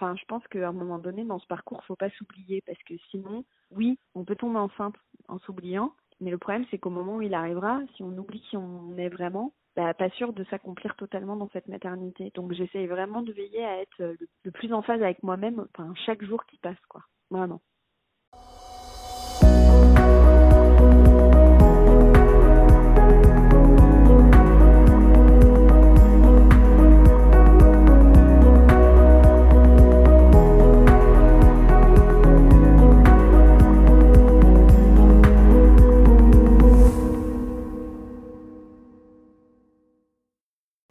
enfin, je pense qu'à un moment donné, dans ce parcours, faut pas s'oublier parce que sinon, oui, on peut tomber enceinte en s'oubliant, mais le problème, c'est qu'au moment où il arrivera, si on oublie qui on est vraiment, bah, pas sûr de s'accomplir totalement dans cette maternité. Donc, j'essaye vraiment de veiller à être le, le plus en phase avec moi-même, enfin, chaque jour qui passe, quoi. Vraiment.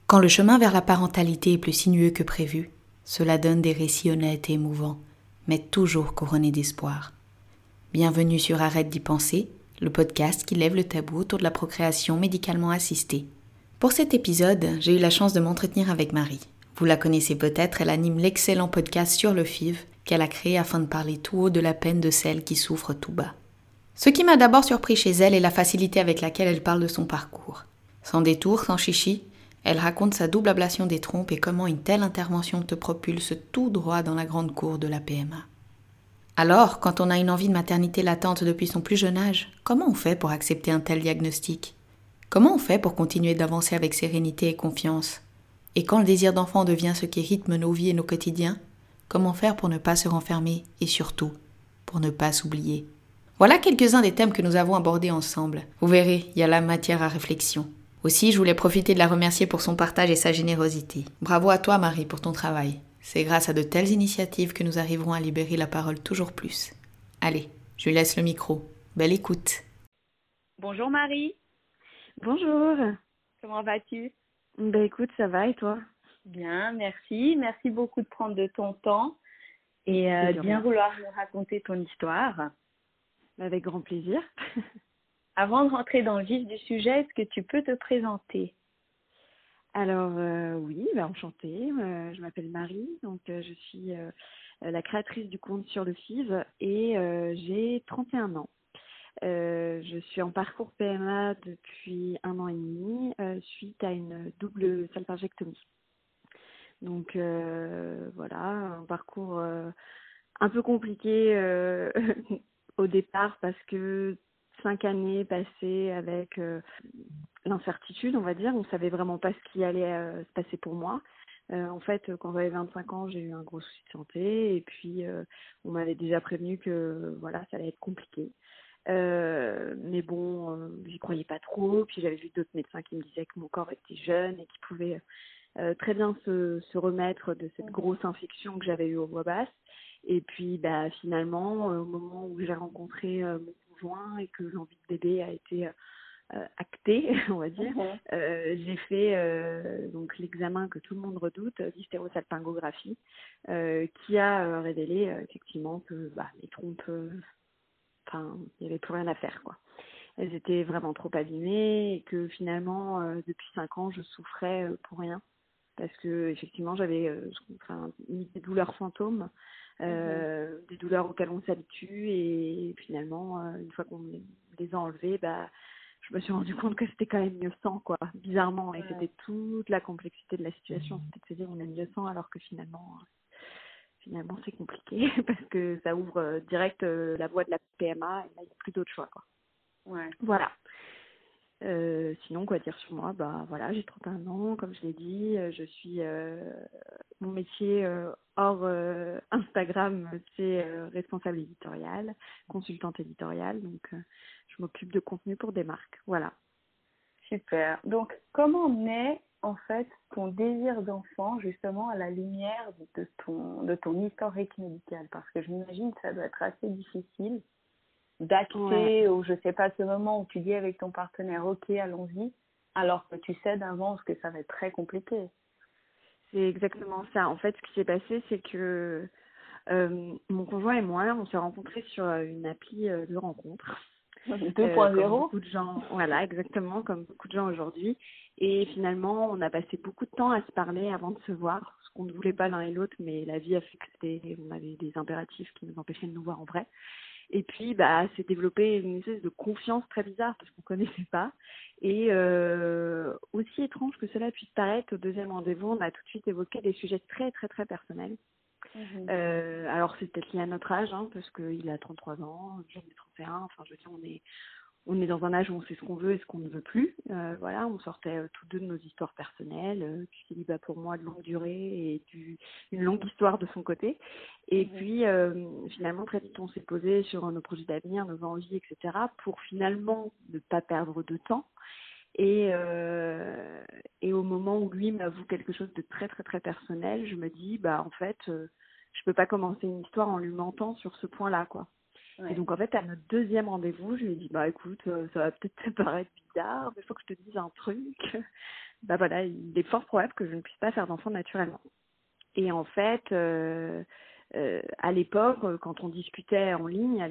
Quand le chemin vers la parentalité est plus sinueux que prévu, cela donne des récits honnêtes et émouvants, mais toujours couronnés d'espoir. Bienvenue sur Arrête d'y penser, le podcast qui lève le tabou autour de la procréation médicalement assistée. Pour cet épisode, j'ai eu la chance de m'entretenir avec Marie. Vous la connaissez peut-être, elle anime l'excellent podcast sur le FIV qu'elle a créé afin de parler tout haut de la peine de celles qui souffrent tout bas. Ce qui m'a d'abord surpris chez elle est la facilité avec laquelle elle parle de son parcours. Sans détour, sans chichi, elle raconte sa double ablation des trompes et comment une telle intervention te propulse tout droit dans la grande cour de la PMA. Alors, quand on a une envie de maternité latente depuis son plus jeune âge, comment on fait pour accepter un tel diagnostic? Comment on fait pour continuer d'avancer avec sérénité et confiance? Et quand le désir d'enfant devient ce qui rythme nos vies et nos quotidiens, comment faire pour ne pas se renfermer et surtout pour ne pas s'oublier? Voilà quelques-uns des thèmes que nous avons abordés ensemble. Vous verrez, il y a la matière à réflexion. Aussi, je voulais profiter de la remercier pour son partage et sa générosité. Bravo à toi, Marie, pour ton travail. C'est grâce à de telles initiatives que nous arriverons à libérer la parole toujours plus. Allez, je lui laisse le micro. Belle écoute. Bonjour Marie. Bonjour. Comment vas-tu? Ben écoute, ça va et toi? Bien, merci. Merci beaucoup de prendre de ton temps et euh, de bien vouloir nous raconter ton histoire. Avec grand plaisir. Avant de rentrer dans le vif du sujet, est-ce que tu peux te présenter? Alors euh, oui, bah, enchantée. Euh, je m'appelle Marie, donc euh, je suis la créatrice du compte sur le FIV et j'ai 31 ans. Je suis en parcours PMA depuis un an et demi suite à une double salpingectomie. Donc voilà, un parcours un peu compliqué au départ parce que cinq années passées avec euh, l'incertitude, on va dire. On savait vraiment pas ce qui allait euh, se passer pour moi. Euh, en fait, quand j'avais 25 ans, j'ai eu un gros souci de santé et puis on m'avait déjà prévenu que voilà, ça allait être compliqué. mais bon, j'y croyais pas trop. Puis j'avais vu d'autres médecins qui me disaient que mon corps était jeune et qu'il pouvait très bien se, se remettre de cette grosse infection que j'avais eue aux voix basses. Et puis, bah, finalement, au moment où j'ai rencontré mon conjoint et que l'envie de bébé a été euh, actée, on va dire, euh, j'ai fait euh, donc l'examen que tout le monde redoute, l'hystérosalpingographie, euh, qui a euh, révélé euh, effectivement que bah, les trompes, euh, enfin, il n'y avait plus rien à faire, quoi. Elles étaient vraiment trop abîmées et que finalement, euh, depuis cinq ans, je souffrais euh, pour rien. Parce que effectivement, j'avais euh, enfin, des douleurs fantômes euh, des douleurs auxquelles on s'habitue et finalement euh, une fois qu'on les a enlevées bah je me suis rendu compte que c'était quand même mieux sans quoi bizarrement. Et Ouais. c'était toute la complexité de la situation. C'était de se dire on est mieux sans alors que finalement euh, finalement c'est compliqué parce que ça ouvre direct la voie de la PMA et là il n'y a plus d'autre choix quoi. Ouais. voilà euh, sinon, quoi dire sur moi? Bah voilà, j'ai 31 ans, comme je l'ai dit. euh, Je suis euh, mon métier euh, hors Instagram, c'est responsable éditoriale, consultante éditoriale. Donc, je m'occupe de contenu pour des marques. Voilà. Super. Donc, comment naît en fait ton désir d'enfant justement à la lumière de ton de ton historique médical? Parce que je m'imagine que ça doit être assez difficile d'acter Ouais. ou je sais pas ce moment où tu dis avec ton partenaire ok allons-y alors que tu sais d'avance que ça va être très compliqué. C'est exactement ça. En fait, ce qui s'est passé, c'est que euh, mon conjoint et moi, on s'est rencontrés sur euh, une appli euh, de rencontre. Euh, comme 2.0 beaucoup de gens, voilà, exactement, comme beaucoup de gens aujourd'hui. Et finalement, on a passé beaucoup de temps à se parler avant de se voir, parce qu'on ne voulait pas l'un et l'autre, mais la vie a fait que c'était, on avait des impératifs qui nous empêchaient de nous voir en vrai. Et puis, bah, s'est développé une espèce de confiance très bizarre parce qu'on connaissait pas. Et euh, aussi étrange que cela puisse paraître, au deuxième rendez-vous, on a tout de suite évoqué des sujets très, très, très personnels. Mhm. alors c'est peut-être lié à notre âge, hein, parce qu'il a 33 ans, j'en ai 31, enfin je veux dire, on est, on est dans un âge où on sait ce qu'on veut et ce qu'on ne veut plus. Euh, voilà, on sortait euh, tous deux de nos histoires personnelles, euh, du célibat pour moi de longue durée et du, une longue histoire de son côté. Et mhm. puis finalement très vite on s'est posé sur nos projets d'avenir, nos envies, etc. pour finalement ne pas perdre de temps. Et, et au moment où lui m'avoue quelque chose de très très très personnel, je me dis bah en fait je peux pas commencer une histoire en lui mentant sur ce point-là quoi. Et donc en fait, à notre deuxième rendez-vous, je lui ai dit bah écoute, euh, ça va peut-être te paraître bizarre, mais il faut que je te dise un truc. bah voilà, il est fort probable que je ne puisse pas faire d'enfant naturellement. Et en fait, euh, euh, à l'époque, quand on discutait en ligne,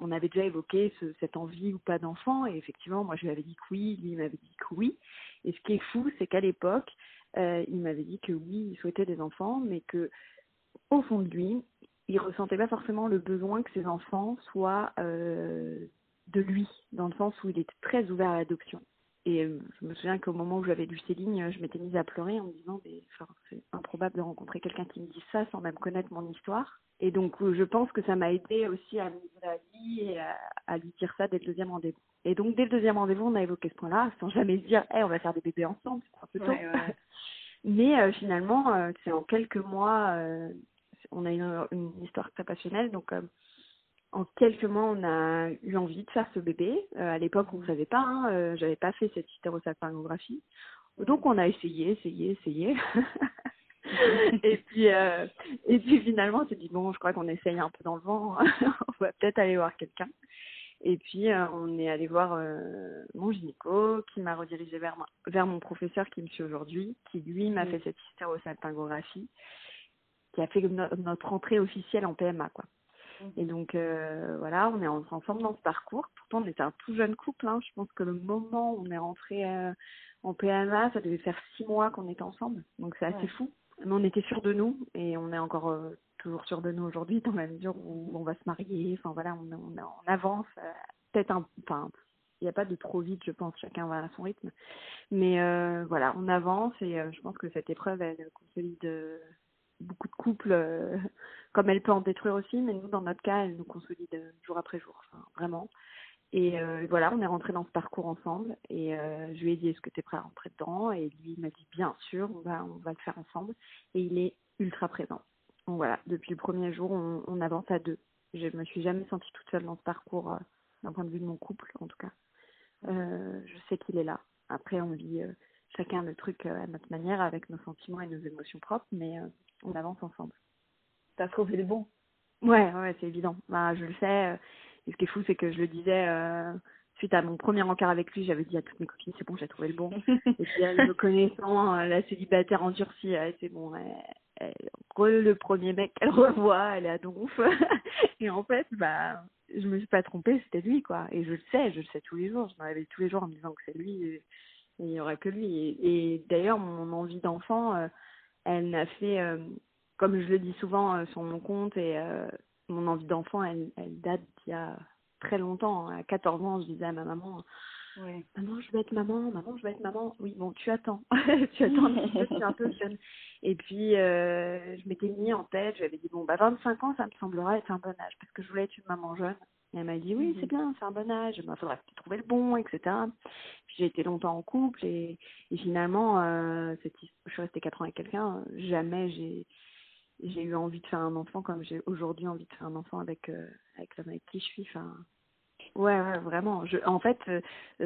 on avait déjà évoqué ce, cette envie ou pas d'enfant. Et effectivement, moi je lui avais dit que oui, lui il m'avait dit que oui. Et ce qui est fou, c'est qu'à l'époque, il m'avait dit que oui, il souhaitait des enfants, mais que au fond de lui, il ressentait pas forcément le besoin que ses enfants soient euh, de lui, dans le sens où il était très ouvert à l'adoption. Et euh, je me souviens qu'au moment où j'avais lu ces lignes, je m'étais mise à pleurer en me disant c'est improbable de rencontrer quelqu'un qui me dise ça sans même connaître mon histoire. Et donc euh, je pense que ça m'a aidé aussi à me la vie et à, lui dire ça dès le deuxième rendez-vous. Et donc dès le deuxième rendez-vous, on a évoqué ce point-là, sans jamais se dire hey, on va faire des bébés ensemble, c'est un peu tôt. Mais finalement, c'est en quelques mois on a une, une histoire très passionnelle. Donc, euh, en quelques mois, on a eu envie de faire ce bébé. Euh, à l'époque, on ne savait pas. Hein, euh, J'avais pas fait cette hystérosalpingographie. Donc, on a essayé, essayé, essayé. et puis, et puis finalement, on s'est dit bon, je crois qu'on essaye un peu dans le vent. on va peut-être aller voir quelqu'un. Et puis, on est allé voir mon gynéco qui m'a redirigé vers, vers mon professeur qui me suit aujourd'hui, qui lui m'a fait cette hystérosalpingographie qui a fait notre entrée officielle en PMA, quoi. Mhm. Et donc euh, voilà, on est ensemble dans ce parcours. Pourtant, on était un tout jeune couple. Hein. Je pense que le moment où on est rentré euh, en PMA, ça devait faire six mois qu'on était ensemble. Donc c'est assez fou. Mais on était sûr de nous et on est encore euh, toujours sûr de nous aujourd'hui dans la mesure où on va se marier. Enfin voilà, on, on, on avance. Peut-être un, enfin, il n'y a pas de trop vite, je pense. Chacun va à son rythme. Mais voilà, on avance et je pense que cette épreuve, elle consolide beaucoup de couples, euh, comme elle peut en détruire aussi, mais nous, dans notre cas, elle nous consolide jour après jour, vraiment. Et euh, voilà, on est rentré dans ce parcours ensemble et euh, je lui ai dit est-ce que tu es prêt à rentrer dedans? Et lui il m'a dit bien sûr, on va, on va le faire ensemble. Et il est ultra présent. Donc voilà, depuis le premier jour, on, on avance à deux. Je me suis jamais sentie toute seule dans ce parcours d'un point de vue de mon couple, en tout cas. je sais qu'il est là. Après, on vit chacun le truc à notre manière, avec nos sentiments et nos émotions propres, mais on avance ensemble. T'as trouvé le bon Ouais, ouais, c'est évident. Bah, je le sais. Euh, et ce qui est fou, c'est que je le disais euh, suite à mon premier encart avec lui, j'avais dit à toutes mes copines, c'est bon, j'ai trouvé le bon. et puis, me connaissant, euh, la célibataire endurcie, c'est bon. le premier mec qu'elle revoit, elle est à donf. et en fait, bah, je me suis pas trompée, c'était lui, quoi. Et je le sais, je le sais tous les jours. Je m'en avais tous les jours en me disant que c'est lui. Et, il n'y aurait que lui. Et, et d'ailleurs, mon envie d'enfant elle n'a fait, euh, comme je le dis souvent euh, sur mon compte, et euh, mon envie d'enfant, elle, elle date d'il y a très longtemps. À 14 ans, je disais à ma maman, ouais. maman, je vais être maman, maman, je vais être maman. Oui, bon, tu attends, tu attends un petit peu, tu es un peu jeune. Et puis, je m'étais mis en tête, je lui avais dit, bon, bah, 25 ans, ça me semblerait être un bon âge, parce que je voulais être une maman jeune. Et elle m'a dit oui, c'est mhm. bien, c'est un bon âge, il faudra trouver le bon, etc. Puis j'ai été longtemps en couple et, et finalement, euh, cette, je suis restée quatre ans avec quelqu'un, jamais j'ai j'ai eu envie de faire un enfant comme j'ai aujourd'hui envie de faire un enfant avec euh, avec l'homme avec qui je suis. Enfin, ouais, ouais, vraiment. Je, en fait, euh,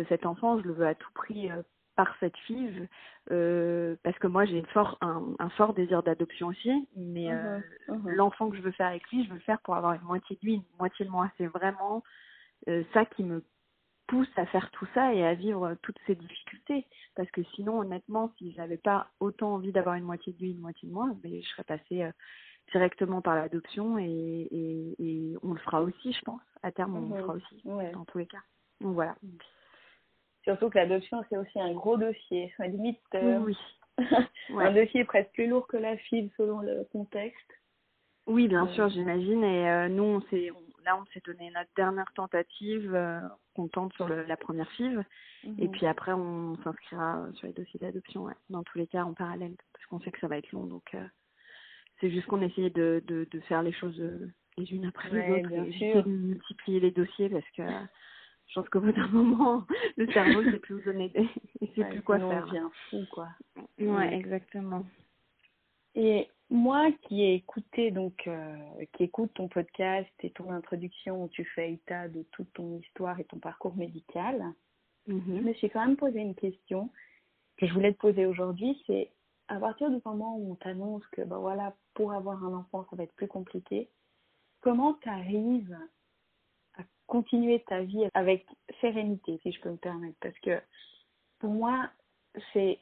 cet enfant, je le veux à tout prix par cette fille euh, parce que moi j'ai fort, un, un, fort désir d'adoption aussi mais euh, uh-huh, uh-huh. l'enfant que je veux faire avec lui je veux le faire pour avoir une moitié de lui une moitié de moi. C'est vraiment euh, ça qui me pousse à faire tout ça et à vivre toutes ces difficultés. Parce que sinon honnêtement si j'avais pas autant envie d'avoir une moitié de lui une moitié de moi mais je serais passée euh, directement par l'adoption et, et, et, on le fera aussi je pense. À terme on le uh-huh. fera aussi dans tous les cas. Donc voilà Surtout que l'adoption, c'est aussi un gros dossier. À limite, euh, oui. un dossier presque plus lourd que la FIV selon le contexte. Oui, bien euh. sûr, j'imagine. Et euh, nous, on s'est, là, on s'est donné notre dernière tentative. Euh, on tente sur le, la première FIV. Et mhm. puis après, on s'inscrira sur les dossiers d'adoption. Ouais. Dans tous les cas, en parallèle. Parce qu'on sait que ça va être long. Donc, c'est juste qu'on essayait de, de, de, faire les choses les unes après les autres et de multiplier les dossiers parce que je pense qu'au bout d'un moment, le cerveau ne sait plus où donner des... il sait plus quoi faire. bien fou, quoi. Ouais, exactement. Et moi qui ai écouté, donc, euh, qui écoute ton podcast et ton introduction où tu fais état de toute ton histoire et ton parcours médical, mm-hmm. je me suis quand même posé une question que je voulais te poser aujourd'hui, c'est à partir du moment où on t'annonce que, ben voilà, pour avoir un enfant, ça va être plus compliqué, comment tu arrives continuer ta vie avec sérénité, si je peux me permettre Parce que pour moi, c'est,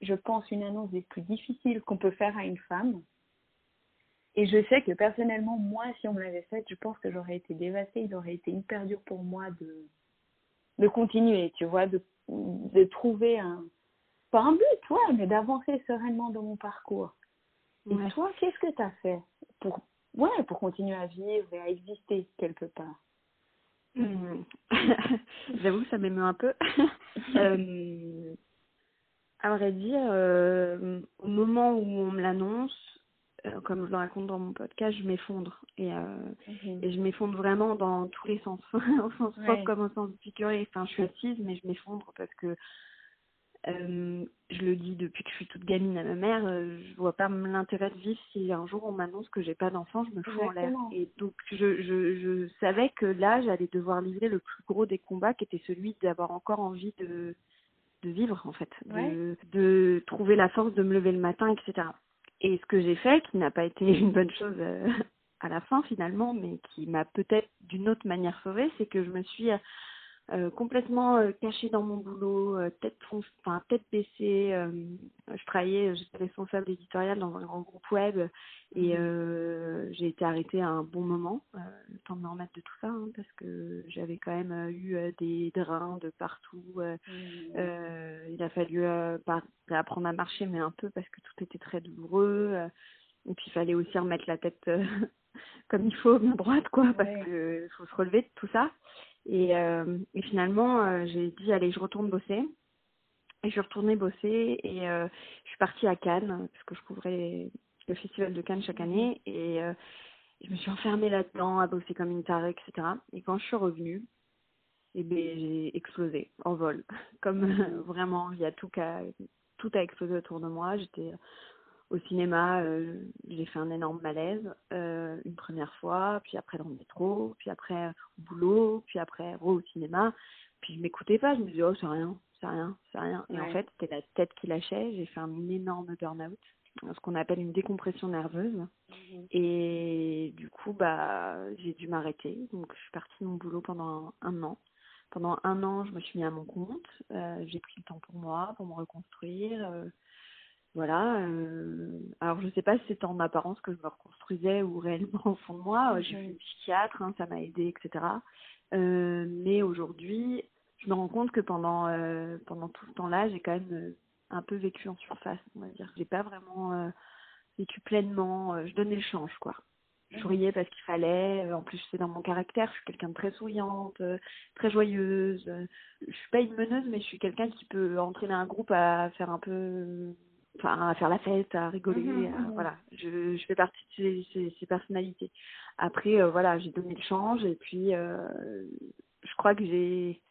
je pense, une annonce des plus difficiles qu'on peut faire à une femme. Et je sais que personnellement, moi, si on me l'avait faite, je pense que j'aurais été dévastée. Il aurait été hyper dur pour moi de, de continuer, tu vois, de, de trouver un, pas un but, ouais, mais d'avancer sereinement dans mon parcours. Et toi, qu'est-ce que tu as fait pour, ouais, pour continuer à vivre et à exister quelque part? Hmm. J'avoue, ça m'émeut un peu. euh, à vrai dire, euh, au moment où on me l'annonce, euh, comme je le raconte dans mon podcast, je m'effondre. Et, euh, et je m'effondre vraiment dans tous les sens, au sens Ouais. propre comme au sens figuré. Enfin, je suis assise, mais je m'effondre parce que euh, je le dis depuis que je suis toute gamine à ma mère, euh, je vois pas l'intérêt de vivre si un jour on m'annonce que j'ai pas d'enfant, je me fous en l'air. Et donc je, je, je savais que là j'allais devoir livrer le plus gros des combats qui était celui d'avoir encore envie de, de vivre en fait, de, de trouver la force de me lever le matin, etc. Et ce que j'ai fait, qui n'a pas été une bonne chose euh, à la fin finalement, mais qui m'a peut-être d'une autre manière sauvée, c'est que je me suis euh, complètement euh, cachée dans mon boulot, euh, tête, enfin, tête baissée. euh, je travaillais, j'étais responsable éditoriale dans un grand groupe web et euh, j'ai été arrêtée à un bon moment, le temps de me remettre de tout ça, hein, parce que j'avais quand même eu des drains de partout. euh, il a fallu pas apprendre à marcher, mais un peu parce que tout était très douloureux. et puis il fallait aussi remettre la tête comme il faut, bien droite, quoi, parce Ouais. que faut se relever de tout ça. Et, euh, et finalement, euh, j'ai dit allez, je retourne bosser. Et je suis retournée bosser et euh, je suis partie à Cannes parce que je couvrais le festival de Cannes chaque année et euh, je me suis enfermée là-dedans à bosser comme une tarée, etc. Et quand je suis revenue, eh ben, j'ai explosé en vol. Comme euh, vraiment, il y a tout, qu'à- tout a explosé autour de moi. J'étais au cinéma, euh, j'ai fait un énorme malaise euh, une première fois, puis après dans le métro, puis après au boulot, puis après au cinéma. Puis je m'écoutais pas, je me disais oh c'est rien, c'est rien, c'est rien. Et en fait c'était la tête qui lâchait. J'ai fait un énorme burn-out, ce qu'on appelle une décompression nerveuse. Mhm. Et du coup, bah, j'ai dû m'arrêter. Donc, je suis partie de mon boulot pendant un, un an. Pendant un an, je me suis mis à mon compte. Euh, j'ai pris le temps pour moi, pour me reconstruire. euh, voilà. euh, alors, je sais pas si c'était en apparence que je me reconstruisais ou réellement au fond de moi. Euh, J'ai vu une psychiatre, hein, ça m'a aidé, etc. Euh, mais aujourd'hui, je me rends compte que pendant euh, pendant tout ce temps-là, j'ai quand même un peu vécu en surface, on va dire. J'ai pas vraiment vécu pleinement. je donnais le change, quoi. Je souriais parce qu'il fallait. En plus, c'est dans mon caractère. Je suis quelqu'un de très souriante, très joyeuse. Je suis pas une meneuse, mais je suis quelqu'un qui peut entraîner un groupe à faire un peu, enfin, à faire la fête, à rigoler. Mhm, à- mhm. Voilà, je, je fais partie de ces, ces, ces personnalités. Après, euh, voilà, j'ai donné le change et puis euh, je crois que j'ai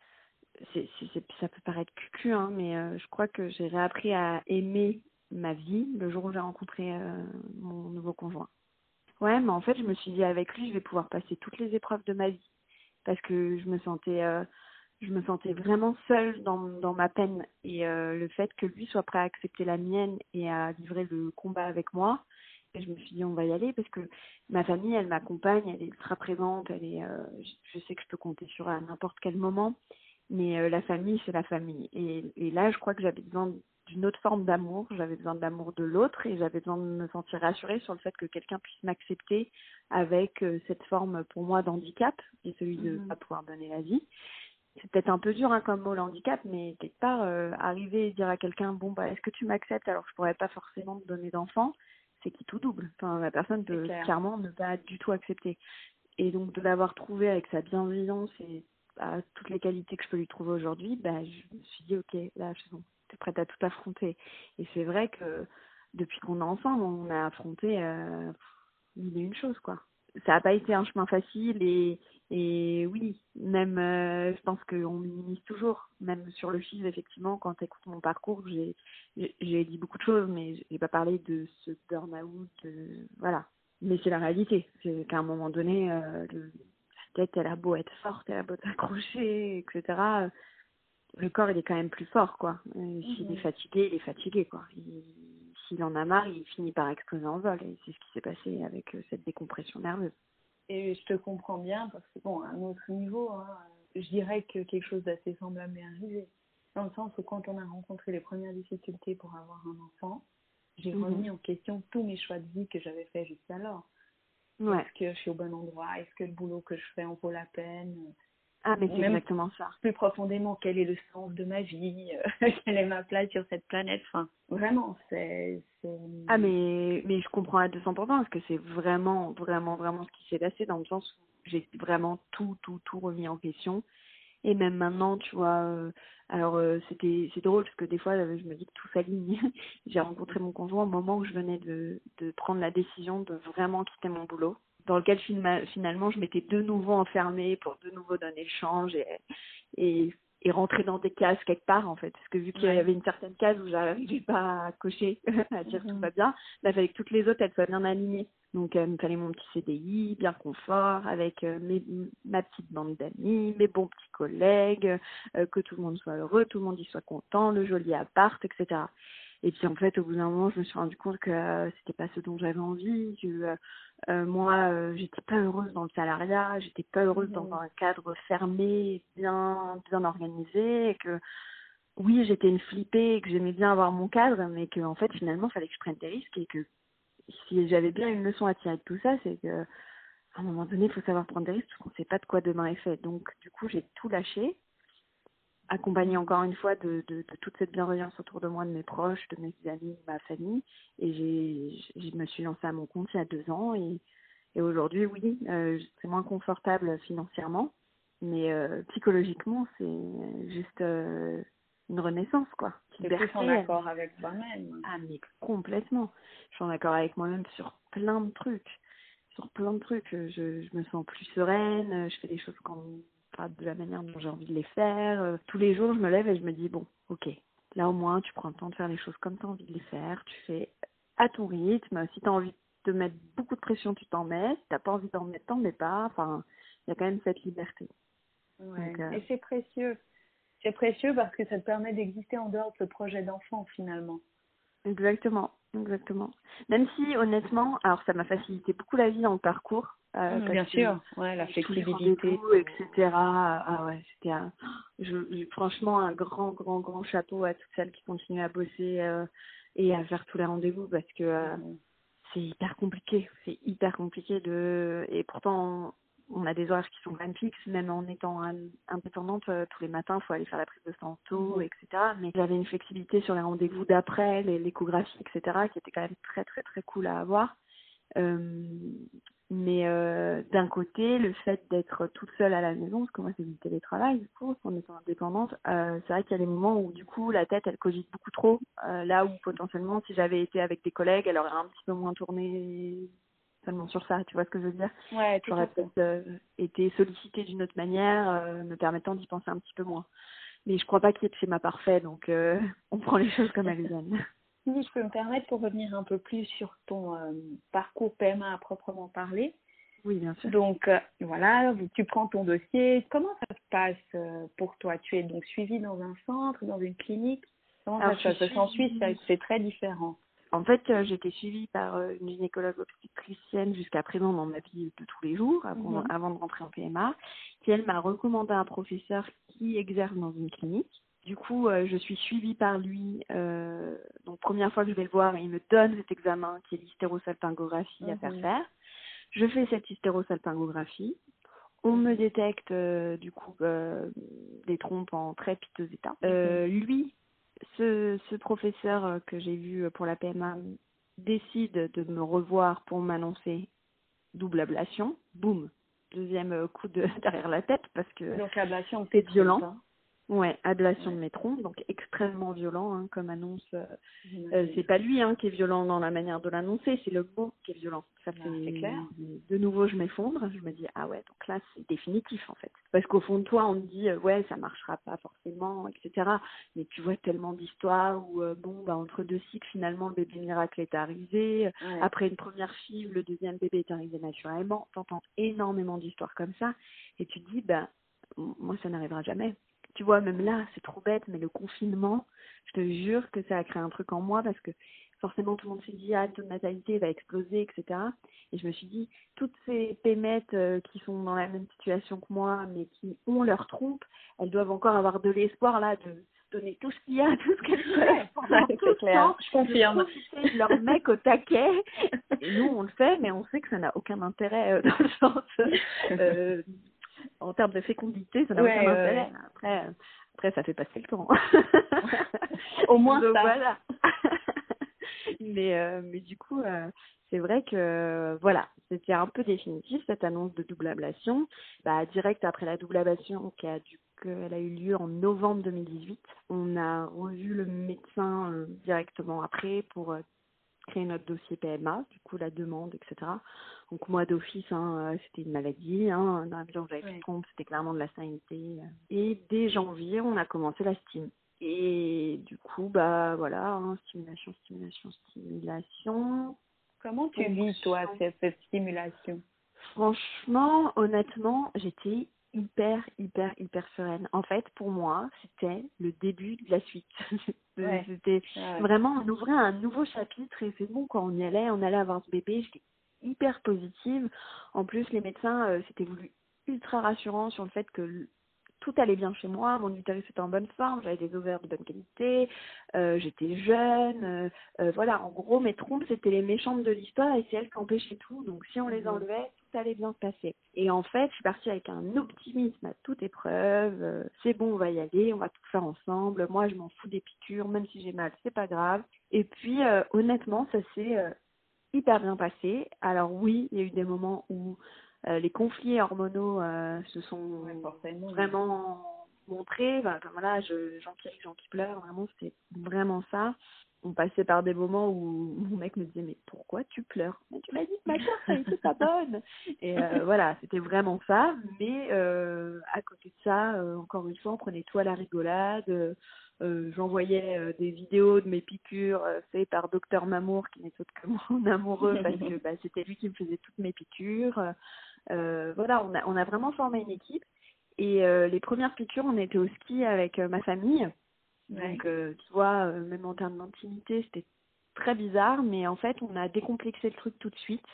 c'est, c'est, ça peut paraître cucu, hein, mais euh, je crois que j'ai réappris à aimer ma vie le jour où j'ai rencontré mon nouveau conjoint. Ouais, mais en fait, je me suis dit avec lui, je vais pouvoir passer toutes les épreuves de ma vie parce que je me sentais, je me sentais vraiment seule dans, dans ma peine et euh, le fait que lui soit prêt à accepter la mienne et à livrer le combat avec moi. Et je me suis dit on va y aller parce que ma famille, elle m'accompagne, elle est ultra présente, elle est, euh, je, sais que je peux compter sur elle à n'importe quel moment. Mais euh, la famille, c'est la famille. Et, et là, je crois que j'avais besoin d'une autre forme d'amour. J'avais besoin de l'amour de l'autre et j'avais besoin de me sentir rassurée sur le fait que quelqu'un puisse m'accepter avec euh, cette forme pour moi d'handicap, qui est celui de ne Mhm. pas pouvoir donner la vie. C'est peut-être un peu dur hein, comme mot le handicap, mais quelque part, euh, arriver et dire à quelqu'un, bon, bah, est-ce que tu m'acceptes? Alors que je pourrais pas forcément te donner d'enfant, c'est qui tout double. Enfin, la personne peut clair. clairement ne pas du tout accepter. Et donc de l'avoir trouvé avec sa bienveillance et bah, toutes les qualités que je peux lui trouver aujourd'hui, bah, je me suis dit ok, là bon, t'es prête à tout affronter. Et c'est vrai que depuis qu'on est ensemble, on a affronté euh, mille et une choses, quoi. Ça n'a pas été un chemin facile et, et oui, même, euh, je pense qu'on minimise toujours, même sur le FIV, effectivement, quand tu écoutes mon parcours, j'ai, j'ai dit beaucoup de choses, mais j'ai pas parlé de ce burn-out, voilà. Mais c'est la réalité, c'est qu'à un moment donné, euh, le, la tête, elle a beau être forte, elle a beau s'accrocher, etc le corps il est quand même plus fort quoi. S'il est mhm. fatigué, il est fatigué quoi. S'il en a marre, il finit par exploser en vol et c'est ce qui s'est passé avec euh, cette décompression nerveuse. Et je te comprends bien parce que bon, à un autre niveau, hein, je dirais que quelque chose d'assez semblable est arrivé. Dans le sens où quand on a rencontré les premières difficultés pour avoir un enfant, j'ai mhm. remis en question tous mes choix de vie que j'avais fait jusqu'alors. Ouais. Est-ce que je suis au bon endroit? Est-ce que le boulot que je fais en vaut la peine? Ah, mais c'est exactement ça. Plus profondément, quel est le sens de ma vie euh, Quelle est ma place sur cette planète Enfin, vraiment, c'est. Ah, mais, mais je comprends à 200% parce que c'est vraiment, vraiment, vraiment ce qui s'est passé dans le sens où j'ai vraiment tout, tout, tout remis en question. Et même maintenant, tu vois, euh, alors euh, c'était c'est drôle parce que des fois je me dis que tout s'aligne. j'ai rencontré mon conjoint au moment où je venais de, de prendre la décision de vraiment quitter mon boulot dans lequel finalement je m'étais de nouveau enfermée pour de nouveau donner le change et, et, et rentrer dans des cases quelque part en fait. Parce que vu qu'il y avait une certaine case où j'arrivais pas à cocher, à dire tout mhm. va bien, il fallait que toutes les autres elles soient bien alignées. Donc euh, il me fallait mon petit CDI, bien confort, avec euh, mes, ma petite bande d'amis, mes bons petits collègues, euh, que tout le monde soit heureux, tout le monde y soit content, le joli appart, etc. Et puis en fait, au bout d'un moment, je me suis rendu compte que euh, c'était pas ce dont j'avais envie, que euh, euh moi, j'étais pas heureuse dans le salariat, j'étais pas heureuse dans mmh. un cadre fermé, bien, bien organisé, et que oui, j'étais une flippée, et que j'aimais bien avoir mon cadre, mais que en fait, finalement, il fallait que je prenne des risques et que si j'avais bien une leçon à tirer de tout ça, c'est que à un moment donné, il faut savoir prendre des risques parce qu'on ne sait pas de quoi demain est fait. Donc, du coup, j'ai tout lâché accompagnée encore une fois de, de, de, toute cette bienveillance autour de moi, de mes proches, de mes amis, de ma famille. Et je me suis lancée à mon compte il y a deux ans. Et, et aujourd'hui, oui, euh, c'est moins confortable financièrement, mais euh, psychologiquement, c'est juste euh, une renaissance, quoi. Tu es en accord avec toi-même. Ah, mais complètement. Je suis en accord avec moi-même sur plein de trucs. Sur plein de trucs. Je, je me sens plus sereine, je fais des choses comme de la manière dont j'ai envie de les faire. Euh, tous les jours, je me lève et je me dis, bon, ok, là au moins, tu prends le temps de faire les choses comme tu as envie de les faire. Tu fais à ton rythme. Si tu as envie de mettre beaucoup de pression, tu t'en mets. Si tu n'as pas envie d'en mettre, t'en mets pas. Enfin, il y a quand même cette liberté. Ouais. Euh, et c'est précieux. C'est précieux parce que ça te permet d'exister en dehors de ce projet d'enfant finalement. Exactement, exactement. Même si honnêtement, alors ça m'a facilité beaucoup la vie dans le parcours, euh, mmh, bien sûr, ouais, la flexibilité, etc. Ah ouais, c'était un, je, franchement un grand, grand, grand chapeau à toutes celles qui continuent à bosser euh, et à faire tous les rendez-vous parce que euh, c'est hyper compliqué, c'est hyper compliqué de et pourtant on a des horaires qui sont quand même fixes, même en étant indépendante, tous les matins, il faut aller faire la prise de sang tôt, mmh. etc. Mais j'avais une flexibilité sur les rendez-vous d'après, l'échographie, etc., qui était quand même très, très, très cool à avoir. Euh, mais euh, d'un côté, le fait d'être toute seule à la maison, parce que moi c'est du télétravail, du coup, en étant indépendante, euh, c'est vrai qu'il y a des moments où du coup la tête elle cogite beaucoup trop, euh, là où potentiellement si j'avais été avec des collègues, elle aurait un petit peu moins tourné seulement sur ça, tu vois ce que je veux dire? Ouais, J'aurais peut-être euh, été sollicitée d'une autre manière, euh, me permettant d'y penser un petit peu moins. Mais je crois pas qu'il y ait de schéma parfait, donc on prend les choses comme elles viennent. Si je peux me permettre pour revenir un peu plus sur ton euh, parcours PMA à proprement parler. Oui, bien sûr. Donc euh, voilà, tu prends ton dossier. Comment ça se passe euh, pour toi? Tu es donc suivi dans un centre, dans une clinique? Comment ça se passe? Qu'en Suisse, c'est très différent. En fait, été suivie par une gynécologue obstétricienne jusqu'à présent dans ma vie de tous les jours, avant, mhm. avant de rentrer en PMA, qui elle m'a recommandé un professeur qui exerce dans une clinique. Du coup, euh, je suis suivie par lui. Euh, donc, première fois que je vais le voir, il me donne cet examen qui est l'hystérosalpingographie à faire mhm. faire. Je fais cette hystérosalpingographie. On me détecte euh, du coup des trompes en très piteux état. Mhm. Lui, ce, ce professeur que j'ai vu pour la PMA décide de me revoir pour m'annoncer double ablation. Boum, deuxième coup de derrière la tête parce que donc l'ablation c'est violent. Ouais, ablation de trompes, donc extrêmement violent hein, comme annonce. Euh, euh, c'est pas lui hein, qui est violent dans la manière de l'annoncer, c'est le mot qui est violent. Ça ah, c'est clair. De nouveau, je m'effondre. Je me dis ah ouais, donc là c'est définitif en fait. Parce qu'au fond de toi, on te dit euh, ouais ça marchera pas forcément, etc. Mais tu vois tellement d'histoires où bon bah entre deux cycles finalement le bébé miracle est arrivé. Après une première fille, le deuxième bébé est arrivé naturellement. T'entends énormément d'histoires comme ça et tu te dis bah moi ça n'arrivera jamais tu vois, même là, c'est trop bête, mais le confinement, je te jure que ça a créé un truc en moi parce que forcément tout le monde s'est dit ah ton natalité va exploser etc et je me suis dit toutes ces pémettes euh, qui sont dans la même situation que moi mais qui ont leur trompe elles doivent encore avoir de l'espoir là de donner tout ce qu'il y a tout ce qu'elles peuvent pendant tout clair. Temps, je confirme. de leur mec au taquet. Et nous on le fait mais on sait que ça n'a aucun intérêt euh, dans le sens euh, en termes de fécondité, ça n'a aucun intérêt. Après, après, ça fait passer le temps. Au moins ça. Voilà. mais, euh, mais du coup, euh, c'est vrai que voilà, c'était un peu définitif cette annonce de double ablation. Bah, direct après la double ablation qui a elle a eu lieu en novembre 2018. On a revu le médecin euh, directement après pour notre dossier PMA, du coup la demande, etc. Donc moi d'office, hein, euh, c'était une maladie, hein, dans la mesure où j'avais ouais. trompe, c'était clairement de la sanité. Et dès janvier, on a commencé la STIM. Et du coup, bah voilà, hein, stimulation, stimulation, stimulation. Comment tu vis toi cette, cette stimulation? Franchement, honnêtement, j'étais hyper, hyper, hyper sereine. En fait, pour moi, c'était le début de la suite. c'était vraiment, on ouvrait un nouveau chapitre et c'est bon, quand on y allait, on allait avoir ce bébé, j'étais hyper positive. En plus, les médecins euh, s'étaient voulu ultra rassurants sur le fait que tout allait bien chez moi, mon utérus était en bonne forme, j'avais des ovaires de bonne qualité, euh, j'étais jeune, euh, euh, voilà, en gros mes trompes c'était les méchantes de l'histoire et c'est elles qui empêchaient tout, donc si on les mhm. enlevait, tout allait bien se passer. Et en fait, je suis partie avec un optimisme à toute épreuve, c'est bon, on va y aller, on va tout faire ensemble, moi je m'en fous des piqûres, même si j'ai mal, c'est pas grave. Et puis honnêtement, ça s'est hyper bien passé. Alors oui, il y a eu des moments où euh, les conflits hormonaux euh, se sont vraiment montrés. Enfin, voilà, j'en qui j'en qui pleure, vraiment, c'était vraiment ça. On passait par des moments où mon mec me disait mais pourquoi tu pleures? Mais tu m'as dit que ma soeur ça été pas bonne. Et euh, voilà, c'était vraiment ça. Mais à côté de ça, encore une fois, on prenait tout à la rigolade. j'envoyais des vidéos de mes piqûres faites par docteur Mamour qui n'est autre que mon amoureux parce que bah, c'était lui qui me faisait toutes mes piqûres euh, voilà, on a, on a vraiment formé une équipe. Et euh, les premières piqûres, on était au ski avec euh, ma famille. Donc, tu vois, même en termes d'intimité, c'était très bizarre, mais en fait, on a décomplexé le truc tout de suite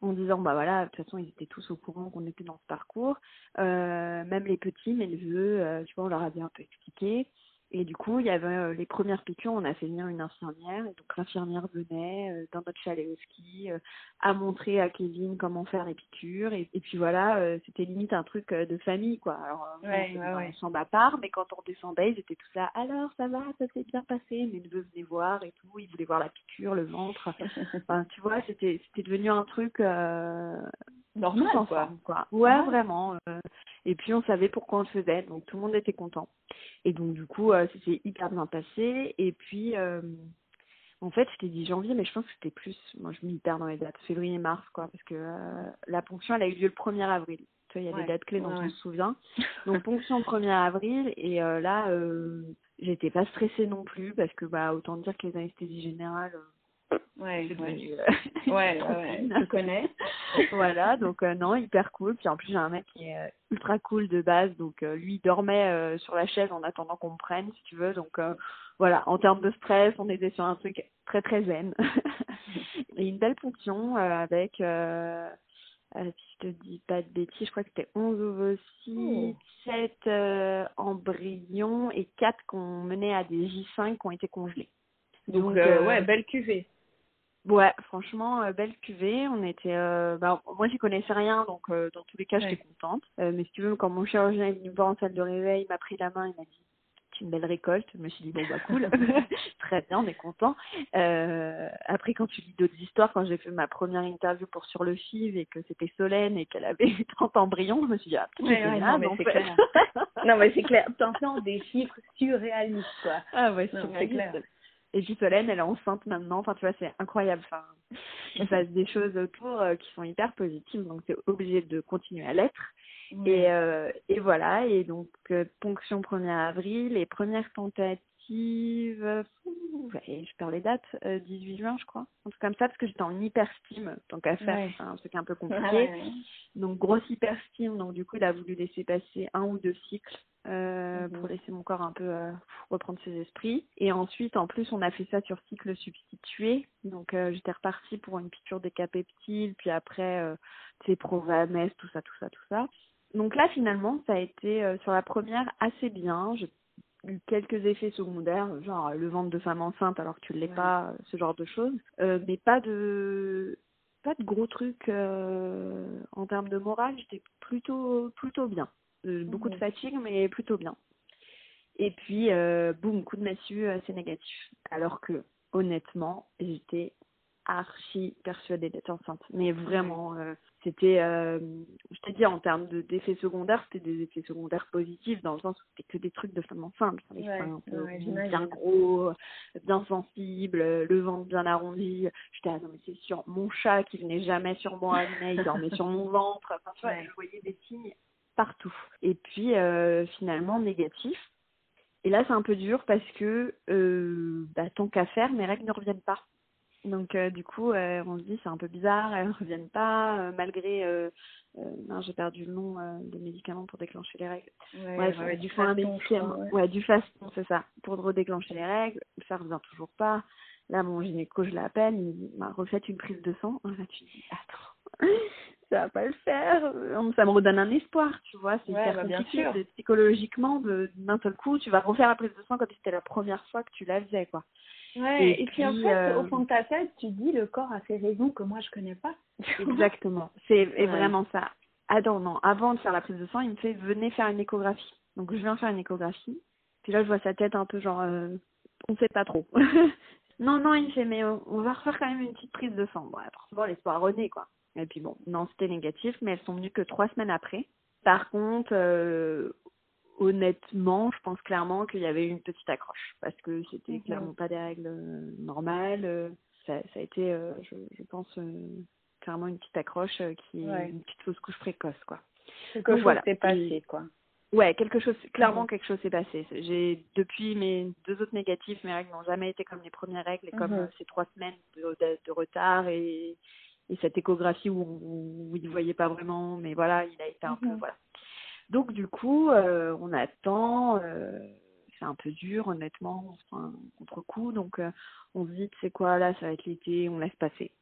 en disant bah voilà de toute façon ils étaient tous au courant qu'on était dans ce parcours même les petits mes neveux tu vois on leur a bien un peu expliqué et du coup, il y avait euh, les premières piqûres, on a fait venir une infirmière. Et donc l'infirmière venait euh, dans notre chalet au ski euh, à montrer à Kevin comment faire les piqûres. Et, puis voilà, c'était limite un truc de famille, quoi. Alors ouais, on, ouais, on à part, mais quand on descendait, ils étaient tous là. Alors ça va, ça s'est bien passé. Mes neveux venaient voir et tout. Ils voulaient voir la piqûre, le ventre. enfin, tu vois, c'était c'était devenu un truc normal, quoi. quoi. Ouais, vraiment. et puis on savait pourquoi on le faisait, donc tout le monde était content. Et donc, du coup, euh, c'était hyper bien passé. Et puis, euh, en fait, je t'ai dit janvier, mais je pense que c'était plus. Moi, je m'y perds dans les dates. Février-mars, quoi. Parce que euh, la ponction, elle a eu lieu le 1er avril. Tu vois, il y a des dates clés dont on se souvient. Donc, ponction 1er avril. Et là, j'étais pas stressée non plus. Parce que, bah, autant dire que les anesthésies générales. Ouais, ouais. ouais, ouais, je connais. voilà, donc non, hyper cool. Puis en plus, j'ai un mec qui est ultra cool de base. Donc euh, lui dormait euh, sur la chaise en attendant qu'on me prenne, si tu veux. Donc euh, voilà, en termes de stress, on était sur un truc très très zen. et une belle ponction avec, si je te dis pas de bêtises, je crois que c'était 11 ovocytes, 7 embryons et 4 qu'on menait à des J5 qui ont été congelés. Donc, ouais, belle cuvée. Ouais, franchement, euh, belle cuvée. On était, euh, bah, moi j'y connaissais rien, donc euh, dans tous les cas j'étais contente. mais si tu veux, quand mon chirurgien est venu me voir en salle de réveil, il m'a pris la main, il m'a dit une belle récolte. Je me suis dit, bon, bah cool, très bien, on est content. Euh, après, quand tu lis d'autres histoires, quand j'ai fait ma première interview pour Sur le FIV et que c'était Solène et qu'elle avait 30 embryons, je me suis dit, ah, ouais, non, mais c'est clair. non, mais c'est clair. T'entends des chiffres surréalistes, quoi. Ah ouais, c'est clair. Et puis Solène, elle est enceinte maintenant. Enfin, tu vois, c'est incroyable. Enfin, il se passe des choses autour euh, qui sont hyper positives, donc c'est obligé de continuer à l'être. Et, euh, et voilà, et donc euh, ponction 1er avril, les premières tentatives, je perds les dates, 18 juin je crois, un truc comme ça, parce que j'étais en hyperstime, tant qu'à faire, c'est un truc un peu compliqué. donc grosse hyperstime, donc du coup il a voulu laisser passer un ou deux cycles euh, mhm. pour laisser mon corps un peu euh, reprendre ses esprits. Et ensuite, en plus, on a fait ça sur cycle substitué. Donc, euh, j'étais repartie pour une piqûre décapeptile, puis après, euh, c'est Provanes, tout ça, tout ça, tout ça. Donc là, finalement, ça a été sur la première assez bien. J'ai eu quelques effets secondaires, genre le ventre de femme enceinte alors que tu ne l'es pas, ce genre de choses. mais pas de pas de gros trucs en termes de morale. J'étais plutôt plutôt bien. Euh, beaucoup de fatigue, mais plutôt bien. Et puis, euh, boum, coup de massue, c'est négatif. Alors que, honnêtement, j'étais archi persuadée d'être enceinte. Mais vraiment, euh, c'était, euh, je te dis, en termes d'effets secondaires, c'était des effets secondaires positifs, dans le sens où c'était que des trucs de femme enceinte. Les seins bien gros, bien sensibles, le ventre bien arrondi. J'étais, ah non, mais c'est sûr, mon chat qui venait jamais sur moi, il dormait sur mon ventre. Enfin, tu vois, je voyais des signes partout. Et puis euh, finalement négatif. Et là c'est un peu dur parce que bah, tant qu'à faire, mes règles ne reviennent pas. Donc euh, du coup on se dit c'est un peu bizarre, elles ne reviennent pas malgré non j'ai perdu le nom des médicaments pour déclencher les règles. Ouais, du faston. Ouais. du faston c'est ça pour redéclencher les règles. Ça revient toujours pas. Là mon gynéco je l'appelle, il m'a refait une prise de sang. Là tu dis attends ça va pas le faire. Ça me redonne un espoir, tu vois. C'est ouais, bah, bien sûr. psychologiquement, d'un seul coup, tu vas refaire la prise de sang comme si c'était la première fois que tu la faisais, quoi. Ouais, et, puis, en fait, euh, au fond de ta tête, tu dis le corps a ses raisons que moi je connais pas. Exactement, c'est vraiment ça. Attends, non, avant de faire la prise de sang, il me fait venez faire une échographie. Donc je viens faire une échographie. Puis là, je vois sa tête un peu genre, euh, on sait pas trop. non, non, il fait mais on va refaire quand même une petite prise de sang. Bon, bon l'espoir renaît, quoi. Et puis bon, non, c'était négatif, mais elles sont venues que trois semaines après. Par contre, euh, honnêtement, je pense clairement qu'il y avait une petite accroche parce que c'était mhm. clairement pas des règles euh, normales. Ça, ça a été, euh, je, je, pense, clairement une petite accroche qui est une petite fausse couche précoce, quoi. Quelque chose s'est passé, quoi. Ouais, quelque chose, clairement quelque chose s'est passé. J'ai depuis mes deux autres négatifs, mes règles n'ont jamais été comme les premières règles et comme mhm. ces trois semaines de, de, de retard et et cette échographie où, où il ne voyait pas vraiment, mais voilà, il a été un peu mhm. voilà. Donc du coup, euh, on attend, euh, c'est un peu dur honnêtement, enfin contre-coup, donc euh, on se dit c'est quoi là, ça va être l'été, on laisse passer.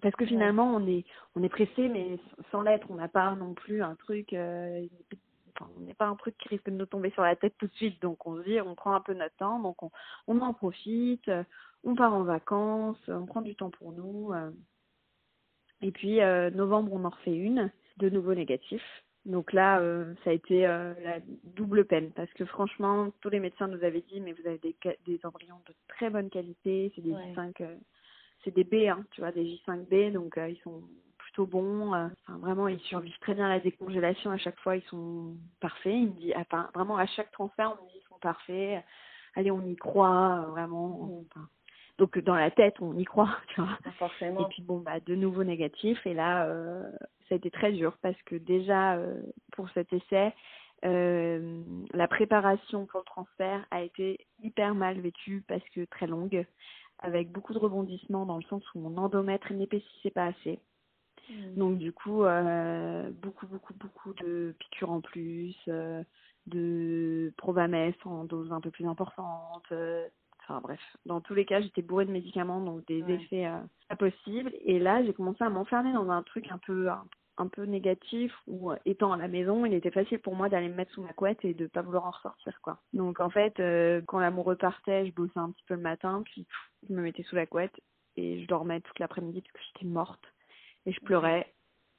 Parce que finalement on est on est pressé, mais sans l'être, on n'a pas non plus un truc, enfin, on n'est pas un truc qui risque de nous tomber sur la tête tout de suite, donc on se dit on prend un peu notre temps, donc on, on en profite, on part en vacances, on prend du temps pour nous. Et puis novembre, on en refait une, de nouveau négatif. Donc là, euh, ça a été euh, la double peine parce que franchement, tous les médecins nous avaient dit mais vous avez des, des embryons de très bonne qualité, c'est des J5, c'est des B, hein, tu vois, des J5B, donc ils sont plutôt bons. Enfin, vraiment, ils survivent très bien à la décongélation. À chaque fois, ils sont parfaits. Il me dit, enfin, vraiment à chaque transfert, on me dit ils sont parfaits. Allez, on y croit, vraiment. Enfin, donc dans la tête, on y croit, tu vois. Forcément. Et puis bon, bah de nouveau négatif. Et là, euh, ça a été très dur parce que déjà euh, pour cet essai, euh, la préparation pour le transfert a été hyper mal vécue parce que très longue, avec beaucoup de rebondissements dans le sens où mon endomètre n'épaississait pas assez. Mmh. Donc du coup, beaucoup, beaucoup, beaucoup de piqûres en plus, de Provamès en dose un peu plus importante, Enfin bref, dans tous les cas, j'étais bourrée de médicaments, donc des effets euh, pas possibles. Et là, j'ai commencé à m'enfermer dans un truc un peu un, peu négatif où, euh, étant à la maison, il était facile pour moi d'aller me mettre sous ma couette et de pas vouloir en ressortir quoi. Donc en fait, euh, quand l'amour repartait, je bossais un petit peu le matin, puis je me mettais sous la couette et je dormais toute l'après-midi parce que j'étais morte et je pleurais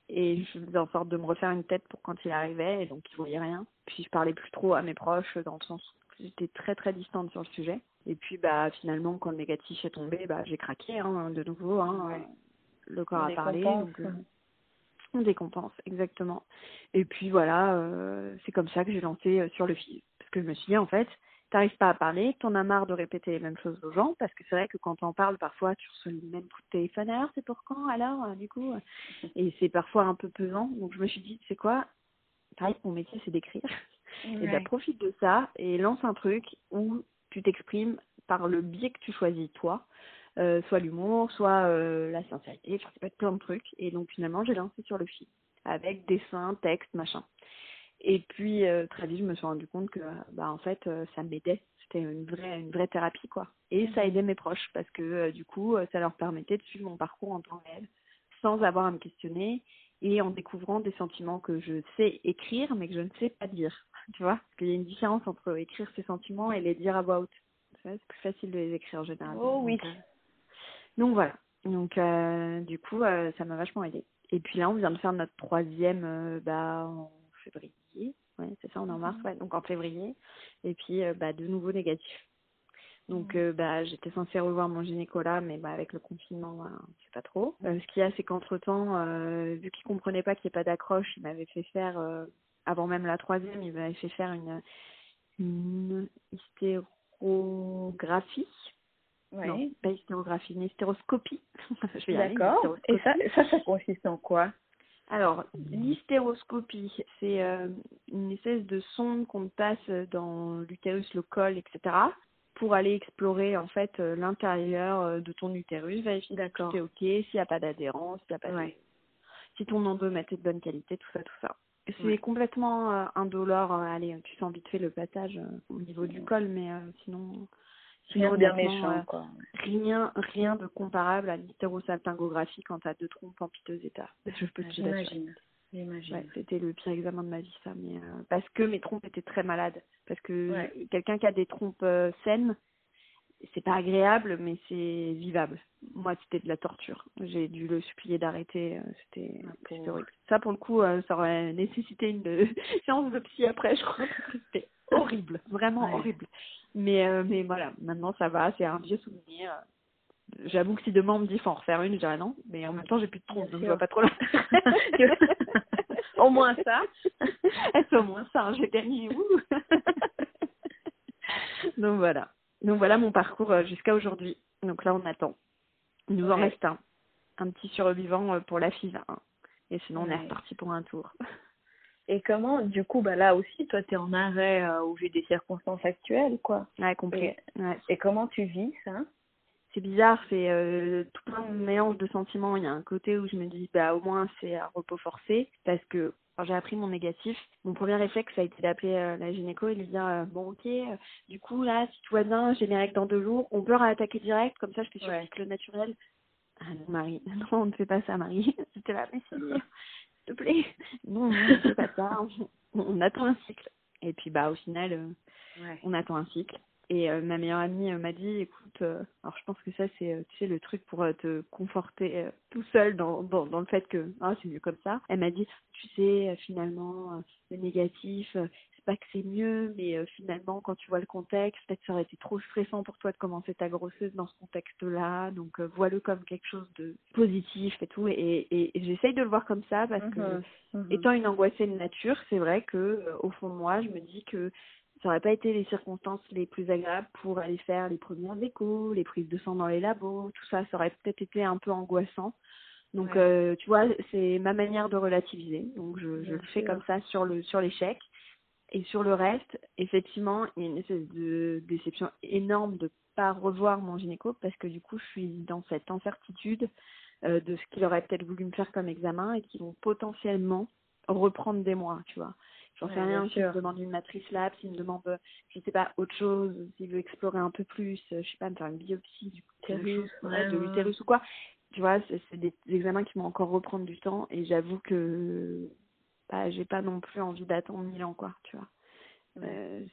et je faisais en sorte de me refaire une tête pour quand il arrivait et donc il voyait rien. Puis je parlais plus trop à mes proches dans le sens j'étais très très distante sur le sujet. Et puis bah finalement quand le négatif est tombé, bah j'ai craqué hein, de nouveau. Hein, Le corps a parlé. Donc, euh, on décompense, exactement. Et puis voilà, euh, c'est comme ça que j'ai lancé euh, sur le fil. Parce que je me suis dit en fait, t'arrives pas à parler, t'en as marre de répéter les mêmes choses aux gens, parce que c'est vrai que quand on parle, parfois tu reçois le même coup de téléphone, alors c'est pour quand, alors, euh, du coup, et c'est parfois un peu pesant. Donc je me suis dit, c'est quoi? Pareil, mon métier c'est d'écrire. Et bah, profite de ça et lance un truc où tu t'exprimes par le biais que tu choisis toi, euh, soit l'humour, soit euh, la sincérité, enfin, ça peut être plein de trucs. Et donc finalement, j'ai lancé sur le fil avec dessin, texte, machin. Et puis euh, très vite, je me suis rendu compte que bah en fait, ça m'aidait. C'était une vraie une vraie thérapie quoi. Et ça aidait mes proches parce que du coup, ça leur permettait de suivre mon parcours en temps réel sans avoir à me questionner et en découvrant des sentiments que je sais écrire mais que je ne sais pas dire. Tu vois Parce qu'il y a une différence entre écrire ses sentiments et les dire à voix haute. C'est plus facile de les écrire en général. Oh oui. Donc, voilà. Donc du coup, ça m'a vachement aidé. Et puis là, on vient de faire notre troisième bah, en février Ouais, c'est ça, on est en mars, mhm. ouais, donc en février. Et puis, euh, bah, de nouveau négatif. Donc, euh, bah, j'étais censée revoir mon gynécologue, mais bah, avec le confinement, bah, c'est pas trop. Euh, ce qu'il y a, c'est qu'entre-temps, vu qu'il comprenait pas qu'il n'y ait pas d'accroche, il m'avait fait faire, avant même la troisième, il m'avait fait faire une, une hystérographie. Ouais. Non, pas hystérographie, une hystéroscopie. D'accord. Et ça, ça, ça consiste en quoi? Alors, l'hystéroscopie, c'est euh, une espèce de sonde qu'on passe dans l'utérus, le col, etc. pour aller explorer en fait euh, l'intérieur euh, de ton utérus, vérifier si tout est ok, s'il n'y a pas d'adhérence, s'il y a pas de... si ton endomètre est de bonne qualité, tout ça, tout ça. C'est complètement indolore. allez, tu sens vite fait le passage au niveau du col, mais sinon Rien de méchant, quoi. Rien, rien de comparable à l'hétérosalpingographie quand t'as deux trompes en piteux état. Je peux te. Ouais, c'était le pire examen de ma vie, ça. Mais euh, parce que mes trompes étaient très malades. Parce que quelqu'un qui a des trompes euh, saines, c'est pas agréable, mais c'est vivable. Moi, c'était de la torture. J'ai dû le supplier d'arrêter. Euh, c'était ah, horrible. Ça, pour le coup, ça aurait nécessité une séance de psy après, je crois. C'était horrible, vraiment horrible. Mais, mais voilà, maintenant ça va, c'est un vieux souvenir. J'avoue que si demain on me dit faut en refaire une, je dirais non, mais en même temps j'ai plus de trompe, donc je vois pas trop au moins ça. C'est au moins ça, j'ai gagné. donc voilà. Donc voilà mon parcours euh, jusqu'à aujourd'hui. Donc là on attend. Il nous en reste un. Un petit survivant euh, pour la FIV. Hein. Et sinon on est reparti pour un tour. Et comment, du coup, bah là aussi, toi, tu es en arrêt euh, au vu des circonstances actuelles, quoi. Ouais, complet. Et, ouais. et comment tu vis ça? C'est bizarre, c'est euh, tout plein de mélange de sentiments. Il y a un côté où je me dis, bah au moins c'est un repos forcé, parce que quand j'ai appris mon négatif, mon premier réflexe ça a été d'appeler euh, la gynéco et de lui dire, euh, bon ok, du coup là, si tout va bien, j'ai mes règles dans deux jours, on peut réattaquer direct, comme ça je fais sur le cycle naturel. Ah non, Marie, non, on ne fait pas ça, Marie. C'était la mais s'il te plaît. Non, c'est pas ça. On, attend un cycle. Et puis, bah, au final, on attend un cycle. Et euh, ma meilleure amie euh, m'a dit, écoute, alors je pense que ça, c'est, tu sais, le truc pour te conforter tout seul dans, dans, dans, le fait que, ah, c'est mieux comme ça. Elle m'a dit, tu sais, finalement, le négatif, pas que c'est mieux, mais euh, finalement, quand tu vois le contexte, peut-être ça aurait été trop stressant pour toi de commencer ta grosseuse dans ce contexte-là. Donc, euh, vois-le comme quelque chose de positif et tout. Et, et, j'essaye de le voir comme ça parce que, mhm. Mhm. étant une angoissée de nature, c'est vrai que euh, au fond de moi, je me dis que ça n'aurait pas été les circonstances les plus agréables pour aller faire les premières échos, les prises de sang dans les labos, tout ça, ça aurait peut-être été un peu angoissant. Donc, tu vois, c'est ma manière de relativiser. Donc, je, je le fais comme ça sur le sur l'échec. Et sur le reste, effectivement, il y a une espèce de déception énorme de pas revoir mon gynéco parce que du coup, je suis dans cette incertitude euh, de ce qu'il aurait peut-être voulu me faire comme examen et qui vont potentiellement reprendre des mois, tu vois. J'en sais rien, s'il me demande une matrice lab, s'il me demande, je sais pas, autre chose, s'il veut explorer un peu plus, je sais pas, me faire une biopsie du utérus, de l'utérus ou quoi. Tu vois, c'est des examens qui vont encore reprendre du temps et j'avoue que bah, j'ai pas non plus envie d'attendre mille ans, quoi, tu vois. Euh,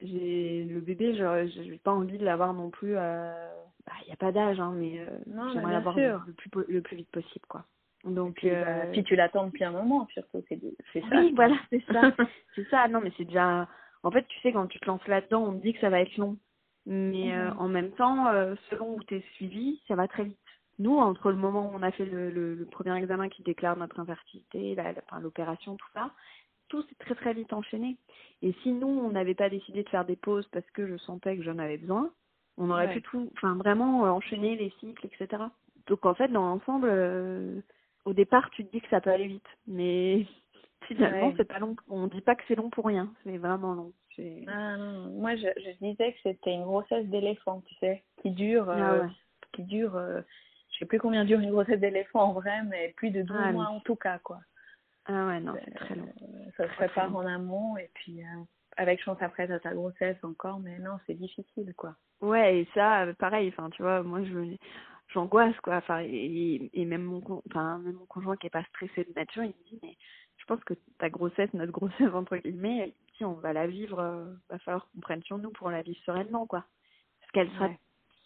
j'ai le bébé, je j'ai pas envie de l'avoir non plus. Euh... Bah, il n'y a pas d'âge, hein, mais euh, j'aimerais l'avoir le, plus le plus vite possible, quoi. Donc, puis, bah, euh... puis tu l'attends depuis un moment, surtout, c'est ça. Oui, voilà, c'est ça, c'est ça. Non, mais c'est déjà en fait, tu sais, quand tu te lances là-dedans, on te dit que ça va être long. Mais euh, Mhm. en même temps, euh, selon où tu es suivi, ça va très vite. Nous, entre le moment où on a fait le, le, le premier examen qui déclare notre infertilité, la- la- l'opération, tout ça, tout s'est très très vite enchaîné. Et si nous, on n'avait pas décidé de faire des pauses parce que je sentais que j'en avais besoin, on aurait Ouais. pu tout, enfin vraiment enchaîner les cycles, etc. Donc en fait, dans l'ensemble, au départ, tu te dis que ça peut aller vite, mais finalement, Ouais. c'est pas long. On dit pas que c'est long pour rien, c'est vraiment long. Ah non, moi je, je disais que c'était une grossesse d'éléphant, tu sais, qui dure, Ah euh, ouais. qui dure, euh, je sais plus combien dure une grossesse d'éléphant en vrai, mais plus de 12 Ah, mois en tout cas, quoi. Ah ouais, non, c'est très long. Euh, ça se prépare long. en amont et puis euh, avec chance après t'as ta grossesse encore, mais non, c'est difficile, quoi. Ouais, et ça, pareil, enfin, tu vois, moi, je j'angoisse, quoi. Enfin, et, et même mon, con- enfin, même mon conjoint qui est pas stressé de nature, il me dit, mais je pense que ta grossesse, notre grossesse, entre guillemets, si on va la vivre, euh, va falloir qu'on prenne sur nous pour la vivre sereinement, quoi. Parce qu'elle sera Ouais.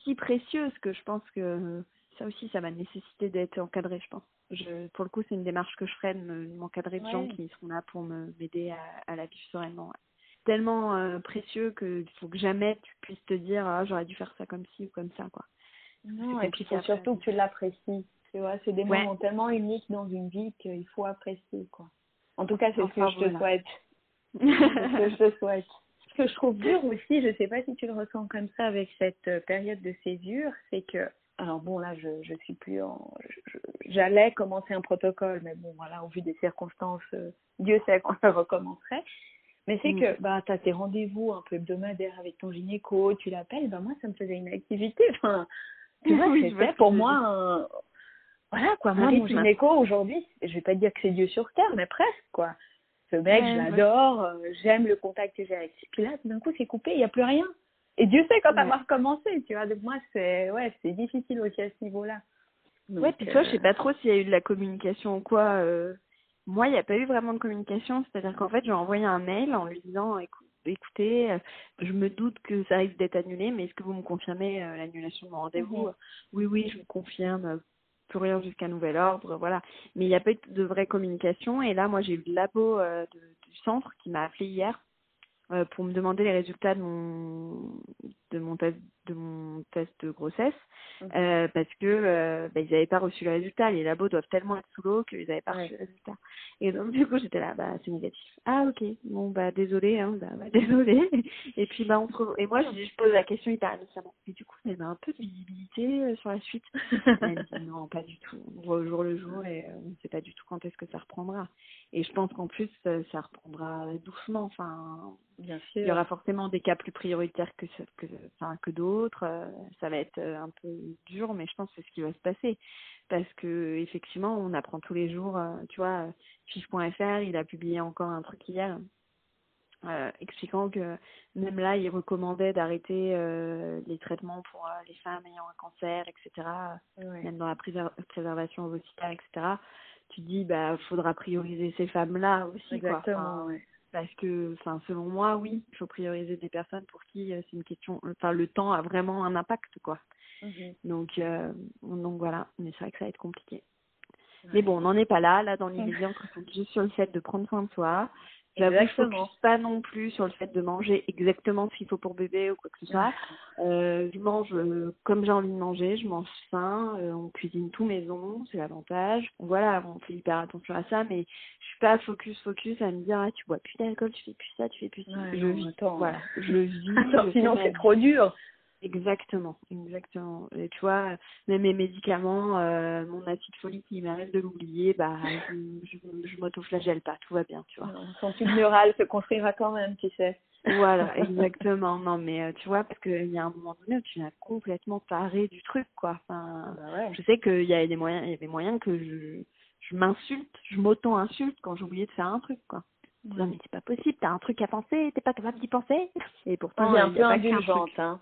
si précieuse que je pense que ça aussi, ça va nécessiter d'être encadré, je pense. Je, pour le coup, c'est une démarche que je ferai de me- de m'encadrer de gens qui seront là pour m'aider à, à la vivre sereinement. ouais. Tellement euh, précieux qu'il faut que jamais tu puisses te dire ah j'aurais dû faire ça comme ci ou comme ça quoi. Non, et puis il faut surtout que tu l'apprécies. Tu vois, c'est des Ouais. moments tellement uniques dans une vie qu'il faut apprécier, quoi. En tout cas, c'est ce que je te voilà. souhaite. Ce que je te souhaite. Ce que je trouve dur aussi, je sais pas si tu le ressens comme ça avec cette euh, période de césure, c'est que, alors bon là, je je suis plus en, j'allais commencer un protocole, mais bon voilà, au vu des circonstances, euh, Dieu sait quand ça recommencerait. Mais c'est Mm. que bah t'as tes rendez-vous un peu hebdomadaires avec ton gynéco, tu l'appelles, bah moi ça me faisait une activité. Enfin, tu vois, Oui, c'était pour moi un, voilà quoi, moi mon gynéco aujourd'hui, je vais pas dire que c'est Dieu sur terre, mais presque quoi. Ce mec, Ouais, je l'adore, euh, j'aime le contact que j'ai avec lui. Puis là, tout d'un coup, c'est coupé, il n'y a plus rien. Et Dieu sait quand Ouais. va recommencer, tu vois. Donc moi, c'est ouais, c'est difficile aussi à ce niveau-là. Donc, Ouais, puis toi, je euh, sais pas trop s'il y a eu de la communication ou quoi. euh, Moi, il n'y a pas eu vraiment de communication. C'est-à-dire qu'en fait, j'ai envoyé un mail en lui disant Écou- écoutez, euh, je me doute que ça risque d'être annulé, mais est-ce que vous me confirmez euh, l'annulation de mon rendez-vous Mhm. Oui, oui, je vous confirme. euh, Plus rien jusqu'à nouvel ordre, voilà. Mais il n'y a pas eu de vraie communication. Et là, moi, j'ai eu le labo euh, de- du centre qui m'a appelé hier euh, pour me demander les résultats de mon de mon test de mon test de grossesse euh, parce que euh, bah, ils n'avaient pas reçu le résultat. Les labos doivent tellement être sous l'eau qu'ils n'avaient pas Ouais. reçu le résultat. Et donc du coup j'étais là bah c'est négatif. Ah ok. Bon bah désolé hein bah, bah, désolé et puis bah on re- et moi je, je pose la question hyper innocemment et du coup elle m'a un peu de visibilité euh, sur la suite. Elle me dit non pas du tout. On voit au jour le jour et on ne sait pas du tout quand est-ce que ça reprendra. Et je pense qu'en plus ça reprendra doucement. Enfin Bien il y aura forcément des cas plus prioritaires que ce- que enfin que d'autres euh, ça va être euh, un peu dur mais je pense que c'est ce qui va se passer parce que effectivement on apprend tous les jours euh, tu vois FIF.fr il a publié encore un truc hier euh, expliquant que même là il recommandait d'arrêter euh, les traitements pour euh, les femmes ayant un cancer etc Ouais. même dans la préser- préservation ovocitaire etc tu dis bah faudra prioriser ces femmes là aussi quoi Exactement, Enfin, ouais. Parce que enfin selon moi oui il faut prioriser des personnes pour qui euh, c'est une question enfin le temps a vraiment un impact quoi. Mhm. donc euh, donc voilà mais c'est vrai que ça va être compliqué. Ouais. mais bon on n'en est pas là. Là dans l'immédiat on se concentre juste sur le fait de prendre soin de soi J'avoue, je Exactement. focus pas non plus sur le fait de manger exactement ce qu'il faut pour bébé ou quoi que ce soit. Euh, je mange euh, comme j'ai envie de manger, je mange sain, euh, on cuisine tout maison, c'est l'avantage. Voilà, on fait hyper attention à ça, mais je suis pas focus focus à me dire ah tu bois plus d'alcool, tu fais plus ça, tu fais plus ça. Ouais, je non, vis, attends. voilà, je vis. Sinon c'est trop dur. Exactement, exactement. Et tu vois, même mes médicaments, euh, mon acide folique, il m'arrive de l'oublier, bah je, je, je m'autoflagelle pas, tout va bien, tu vois. Son tube neural se construira quand même, tu sais. Voilà, exactement. Non, mais euh, tu vois, parce qu'il y a un moment donné où tu n'as complètement paré du truc, quoi. Enfin, Bah ouais. je sais qu'il y a des moyens, il y avait moyens que je, je m'insulte, je m'auto-insulte quand j'oubliais de faire un truc, quoi. Non, mais c'est pas possible, t'as un truc à penser, t'es pas capable d'y penser. Et pourtant, un il y peu a pas qu'un indulgente, hein.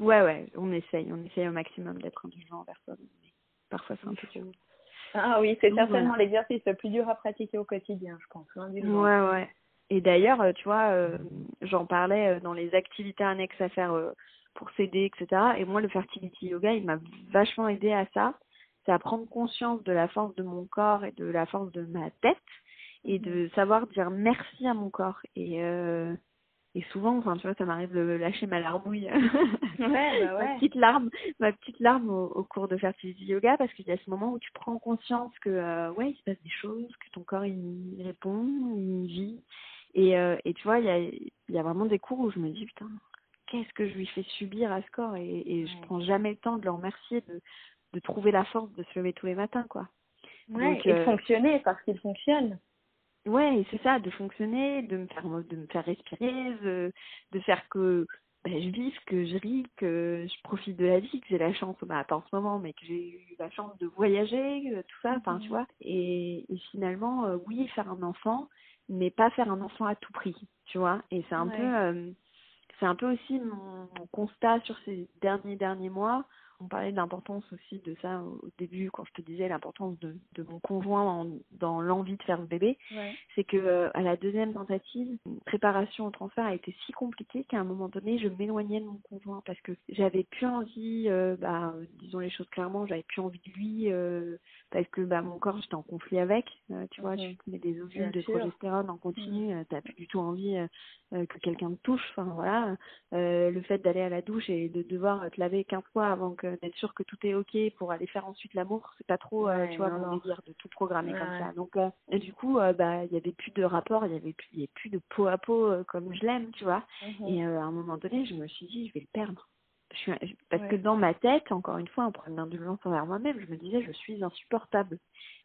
Ouais, ouais, on essaye, on essaye au maximum d'être indulgent envers soi. mais Parfois, c'est un peu dur. Ah oui, c'est certainement voilà. l'exercice le plus dur à pratiquer au quotidien, je pense. l'indulgence. Ouais, ouais. Et d'ailleurs, euh, tu vois, euh, j'en parlais euh, dans les activités annexes à faire euh, pour s'aider, etc. Et moi, le fertility yoga, il m'a vachement aidé à ça. C'est à prendre conscience de la force de mon corps et de la force de ma tête et de savoir dire merci à mon corps. Et, euh, et souvent, enfin, tu vois, ça m'arrive de lâcher ma larmouille, ouais, bah ouais. ma petite larme, ma petite larme au, cours de fertility yoga, parce qu'il y a ce moment où tu prends conscience que, euh, ouais, il se passe des choses, que ton corps il, répond, il vit, et, euh, et tu vois, il y a, il y a vraiment des cours où je me dis putain, qu'est-ce que je lui fais subir à ce corps, et, et je prends jamais le temps de le remercier, de, de trouver la force de se lever tous les matins, quoi. Ouais, et de euh, fonctionner parce qu'il fonctionne. Ouais, c'est ça, de fonctionner, de me faire, de me faire respirer, de, de faire que ben, je vive, que je ris, que je profite de la vie, que j'ai la chance, bah, pas en ce moment, mais que j'ai eu la chance de voyager, euh, tout ça, enfin, tu mhm. vois. Et, et finalement, euh, oui, faire un enfant, mais pas faire un enfant à tout prix, tu vois. Et c'est un peu, euh, c'est un peu aussi mon, mon, constat sur ces derniers derniers mois on parlait de l'importance aussi de ça au début quand je te disais l'importance de, de mon conjoint dans l'envie de faire le bébé. C'est que euh, à la deuxième tentative préparation au transfert a été si compliquée qu'à un moment donné je m'éloignais de mon conjoint parce que j'avais plus envie euh, bah disons les choses clairement j'avais plus envie de lui euh, parce que bah mon corps j'étais en conflit avec tu vois tu mets des ovules de progestérone en continu tu t'as plus du tout envie que quelqu'un te touche enfin voilà. Le fait d'aller à la douche et de devoir te laver 15 fois avant que d'être sûr que tout est ok pour aller faire ensuite l'amour c'est pas trop euh, tu vois mon désir de tout programmer comme ça. Donc euh, et du coup euh, bah il y avait plus de rapport il y avait plus y avait plus de peau à peau comme je l'aime tu vois. Mhm. et à un moment donné je me suis dit je vais le perdre. Je suis, parce que dans ma tête, encore une fois, en prenant d'indulgence envers moi-même, je me disais, je suis insupportable,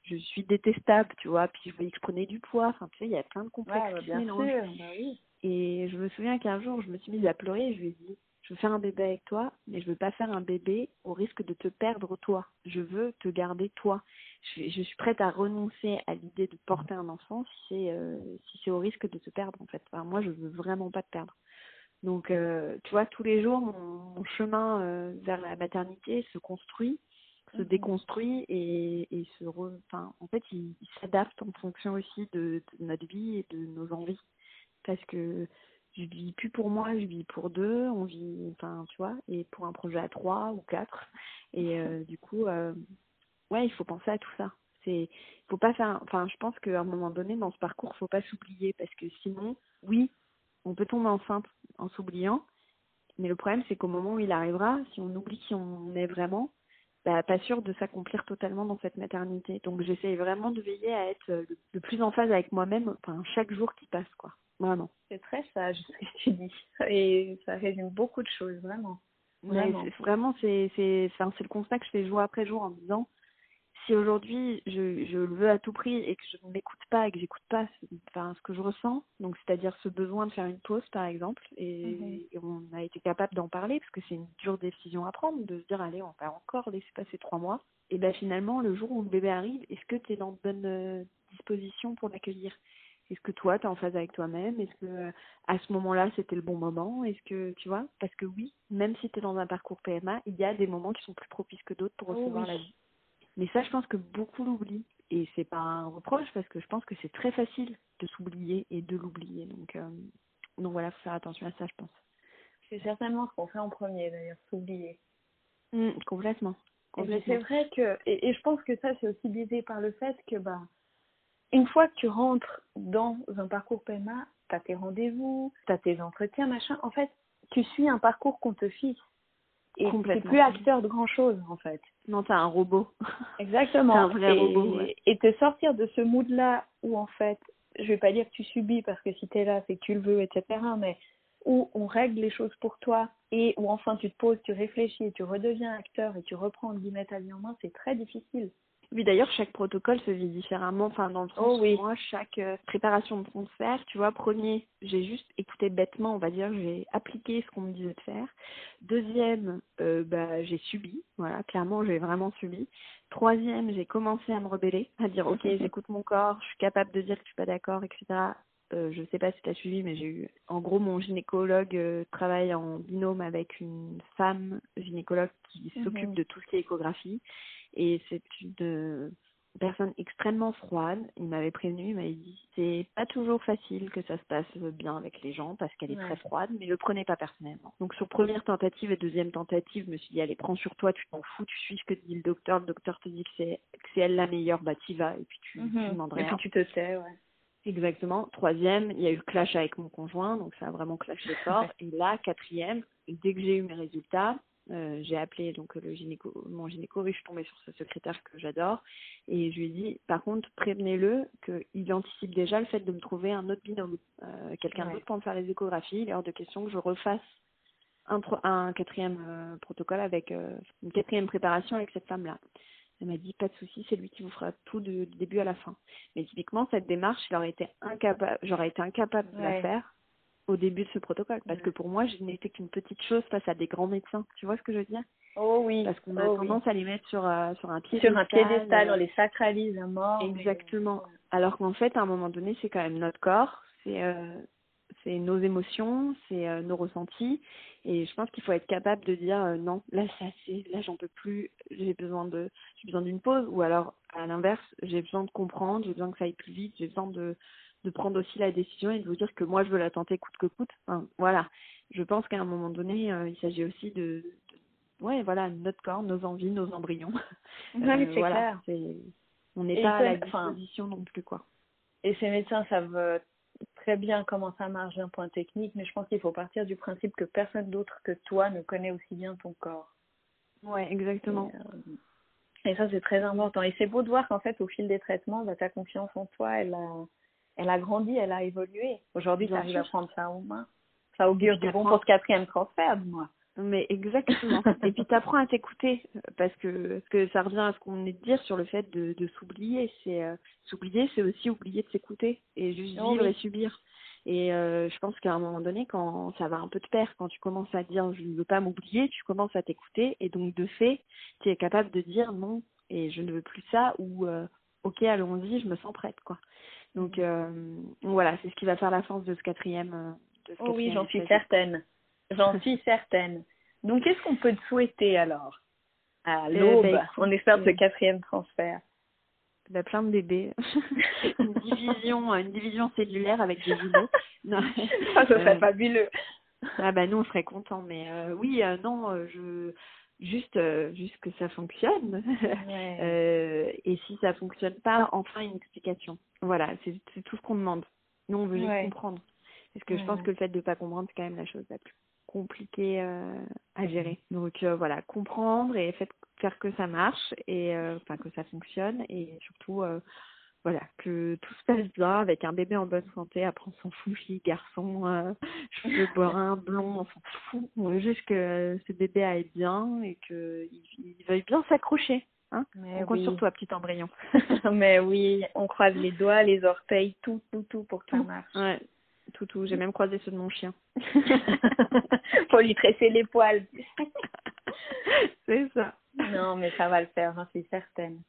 je suis détestable, tu vois, puis je voyais que je prenais du poids, enfin, tu sais, il y a plein de complexes ouais, bien sûr, bah oui. Et je me souviens qu'un jour, je me suis mise à pleurer et je lui ai dit, je veux faire un bébé avec toi, mais je veux pas faire un bébé au risque de te perdre toi. Je veux te garder toi. Je, je suis prête à renoncer à l'idée de porter un enfant si c'est euh, si au risque de te perdre en fait. Enfin, moi, je veux vraiment pas te perdre. Donc, euh, tu vois, tous les jours, mon, chemin euh, vers la maternité se construit, se mhm. déconstruit et, et se re... enfin, en fait, il, il s'adapte en fonction aussi de, de notre vie et de nos envies. Parce que je vis plus pour moi, je vis pour deux, on vit, enfin, tu vois, et pour un projet à trois ou quatre. Et euh, du coup, euh, ouais, il faut penser à tout ça. C'est, faut pas faire, enfin, je pense qu'à un moment donné, dans ce parcours, faut pas s'oublier parce que sinon, oui, on peut tomber enceinte en s'oubliant, mais le problème, c'est qu'au moment où il arrivera, si on oublie qui on est vraiment, bah, pas sûr de s'accomplir totalement dans cette maternité. Donc, j'essaye vraiment de veiller à être le, le plus en phase avec moi-même, enfin, chaque jour qui passe, quoi. Vraiment. C'est très sage ce que tu dis. Et ça résume beaucoup de choses, vraiment. Vraiment, vraiment c'est enfin, le constat que je fais jour après jour en me disant si aujourd'hui je, je le veux à tout prix et que je ne m'écoute pas et que j'écoute pas enfin, ce que je ressens, donc c'est-à-dire ce besoin de faire une pause par exemple, et, mhm. on a été capable d'en parler parce que c'est une dure décision à prendre de se dire allez on va encore laisser passer trois mois, et ben finalement le jour où le bébé arrive, est-ce que tu es dans de bonnes euh, dispositions pour l'accueillir? Est-ce que toi, tu es en phase avec toi-même? Est-ce que à ce moment-là, c'était le bon moment? Est-ce que tu vois? Parce que oui, même si tu es dans un parcours PMA, il y a des moments qui sont plus propices que d'autres pour oh recevoir la vie. Mais ça, je pense que beaucoup l'oublient. Et c'est pas un reproche parce que je pense que c'est très facile de s'oublier et de l'oublier. Donc, euh, donc voilà, faut faire attention à ça, je pense. C'est certainement ce qu'on fait en premier, d'ailleurs, s'oublier. Mmh, complètement. complètement. C'est vrai que, et, et, je pense que ça, c'est aussi biaisé par le fait que, bah, une fois que tu rentres dans un parcours PMA, tu as tes rendez-vous, tu as tes entretiens, machin. En fait, tu suis un parcours qu'on te fixe. Et tu plus acteur de grand chose, en fait. Non, tu as un robot. Exactement. un vrai et, robot. Et te sortir de ce mood-là où, en fait, je vais pas dire que tu subis parce que si tu es là, c'est que tu le veux, etc. Mais où on règle les choses pour toi et où enfin tu te poses, tu réfléchis et tu redeviens acteur et tu reprends guillemets ta vie en main, c'est très difficile. Oui, d'ailleurs, chaque protocole se vit différemment. Enfin, dans le sens oh, oui. moi, chaque euh, préparation de transfert, tu vois, premier, j'ai juste écouté bêtement, on va dire, j'ai appliqué ce qu'on me disait de faire. Deuxième, euh, bah, j'ai subi. Voilà, clairement, j'ai vraiment subi. Troisième, j'ai commencé à me rebeller, à dire, ok, j'écoute mon corps, je suis capable de dire que je suis pas d'accord, etc. Euh, je sais pas si tu as suivi, mais j'ai eu, en gros, mon gynécologue euh, travaille en binôme avec une femme gynécologue qui s'occupe mhm. de tout ce qui est échographie. Et c'est une personne extrêmement froide. Il m'avait prévenu, il m'avait dit c'est pas toujours facile que ça se passe bien avec les gens parce qu'elle est très froide, mais le prenez pas personnellement. Donc sur première tentative et deuxième tentative, je me suis dit allez prends sur toi, tu t'en fous, tu suis ce que dit le docteur, le docteur te dit que c'est que c'est elle la meilleure, bah t'y vas et puis tu, mm -hmm. rien. Et puis tu te sais, ouais. Exactement. Troisième, il y a eu le clash avec mon conjoint, donc ça a vraiment clashé fort. Et là, quatrième, dès que j'ai eu mes résultats, euh, j'ai appelé donc le gynéco, mon gynéco, je suis tombée sur ce secrétaire que j'adore, et je lui ai dit, par contre, prévenez-le qu'il anticipe déjà le fait de me trouver un autre binôme, euh, quelqu'un d'autre pour me faire les échographies. Il est hors de question que je refasse un, un quatrième euh, protocole avec une quatrième préparation avec cette femme-là. Elle m'a dit pas de souci, c'est lui qui vous fera tout du début à la fin. Mais typiquement cette démarche, j'aurais été incapable, j'aurais été incapable de la faire au début de ce protocole parce que pour moi, je n'étais qu'une petite chose face à des grands médecins. Tu vois ce que je veux dire? Oh oui. Parce qu'on a oh tendance à les mettre sur euh, sur un piédestal. Sur un piédestal, on les sacralise à mort. Exactement. Alors qu'en fait, à un moment donné, c'est quand même notre corps, c'est euh, c'est nos émotions, c'est euh, nos ressentis. Et je pense qu'il faut être capable de dire euh, non, là ça c'est, là j'en peux plus, j'ai besoin de, j'ai besoin d'une pause. Ou alors à l'inverse, j'ai besoin de comprendre, j'ai besoin que ça aille plus vite, j'ai besoin de de prendre aussi la décision et de vous dire que moi je veux la tenter coûte que coûte. Enfin, voilà. Je pense qu'à un moment donné, euh, il s'agit aussi de, ouais voilà notre corps, nos envies, nos embryons. Oui, c'est clair. On n'est pas à la disposition non plus quoi. Et ces médecins savent très bien comment ça marche d'un point technique, mais je pense qu'il faut partir du principe que personne d'autre que toi ne connaît aussi bien ton corps. Ouais, exactement. Et, euh, ça, c'est très important. Et c'est beau de voir qu'en fait, au fil des traitements, bah, ta confiance en toi, elle a, elle a grandi, elle a évolué. Aujourd'hui, tu arrives à prendre ça en main. Ça augure du bon pour ce quatrième transfert, moi. Mais exactement. et puis tu apprends à t'écouter parce que, que ça revient à ce qu'on est de dire sur le fait de, de s'oublier. C'est euh, s'oublier, c'est aussi oublier de s'écouter et juste oh vivre et subir. Et euh, je pense qu'à un moment donné, quand ça va un peu de pair, quand tu commences à dire je ne veux pas m'oublier, tu commences à t'écouter et donc de fait, tu es capable de dire non et je ne veux plus ça ou euh, ok allons-y, je me sens prête quoi. Donc mmh. voilà, c'est ce qui va faire la force de ce quatrième. De ce oh oui, j'en suis certaine. J'en suis certaine. Donc, qu'est-ce qu'on peut te souhaiter alors à euh, l'aube? ben, On espère ce quatrième transfert. Bah, plein de bébés. une division, une division cellulaire avec des jumeaux. Ça, ce serait euh, fabuleux. Ah bah nous on serait contents, mais euh, oui, non, je juste juste que ça fonctionne. et si ça fonctionne pas, enfin une explication. Voilà, c'est tout ce qu'on demande. Nous on veut juste comprendre. Parce que je pense que le fait de ne pas comprendre, c'est quand même la chose la plus compliquée euh, à gérer. Donc euh, voilà, comprendre et faire que ça marche et euh, enfin que ça fonctionne et surtout voilà que tout se passe bien avec un bébé en bonne santé. Après on s'en fout, fille, garçon, cheveux bruns, blond, on s'en fout. On veut juste que ce bébé aille bien et qu'il il veuille bien s'accrocher. Hein on compte sur toi, petit embryon. Mais oui, on croise les doigts, les orteils, tout, tout, tout pour que ça marche. Ouais, tout, tout. J'ai même croisé ceux de mon chien. Faut lui tresser les poils. c'est ça. Non, mais ça va le faire, hein, c'est certaine.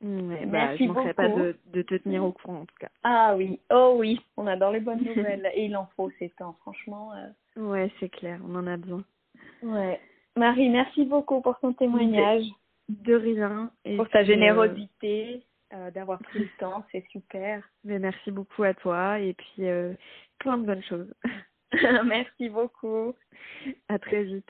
Bah, Merci je ne pas de, de, te tenir au courant en tout cas. Ah oui, oh oui, on adore les bonnes nouvelles et il en faut ces temps, franchement. Euh... Ouais, c'est clair, on en a besoin. Ouais. Marie, merci beaucoup pour ton témoignage. De, rien. Et pour ta euh, générosité. Euh, d'avoir pris le temps, c'est super. Mais merci beaucoup à toi et puis euh, plein de bonnes choses. merci beaucoup. À très vite.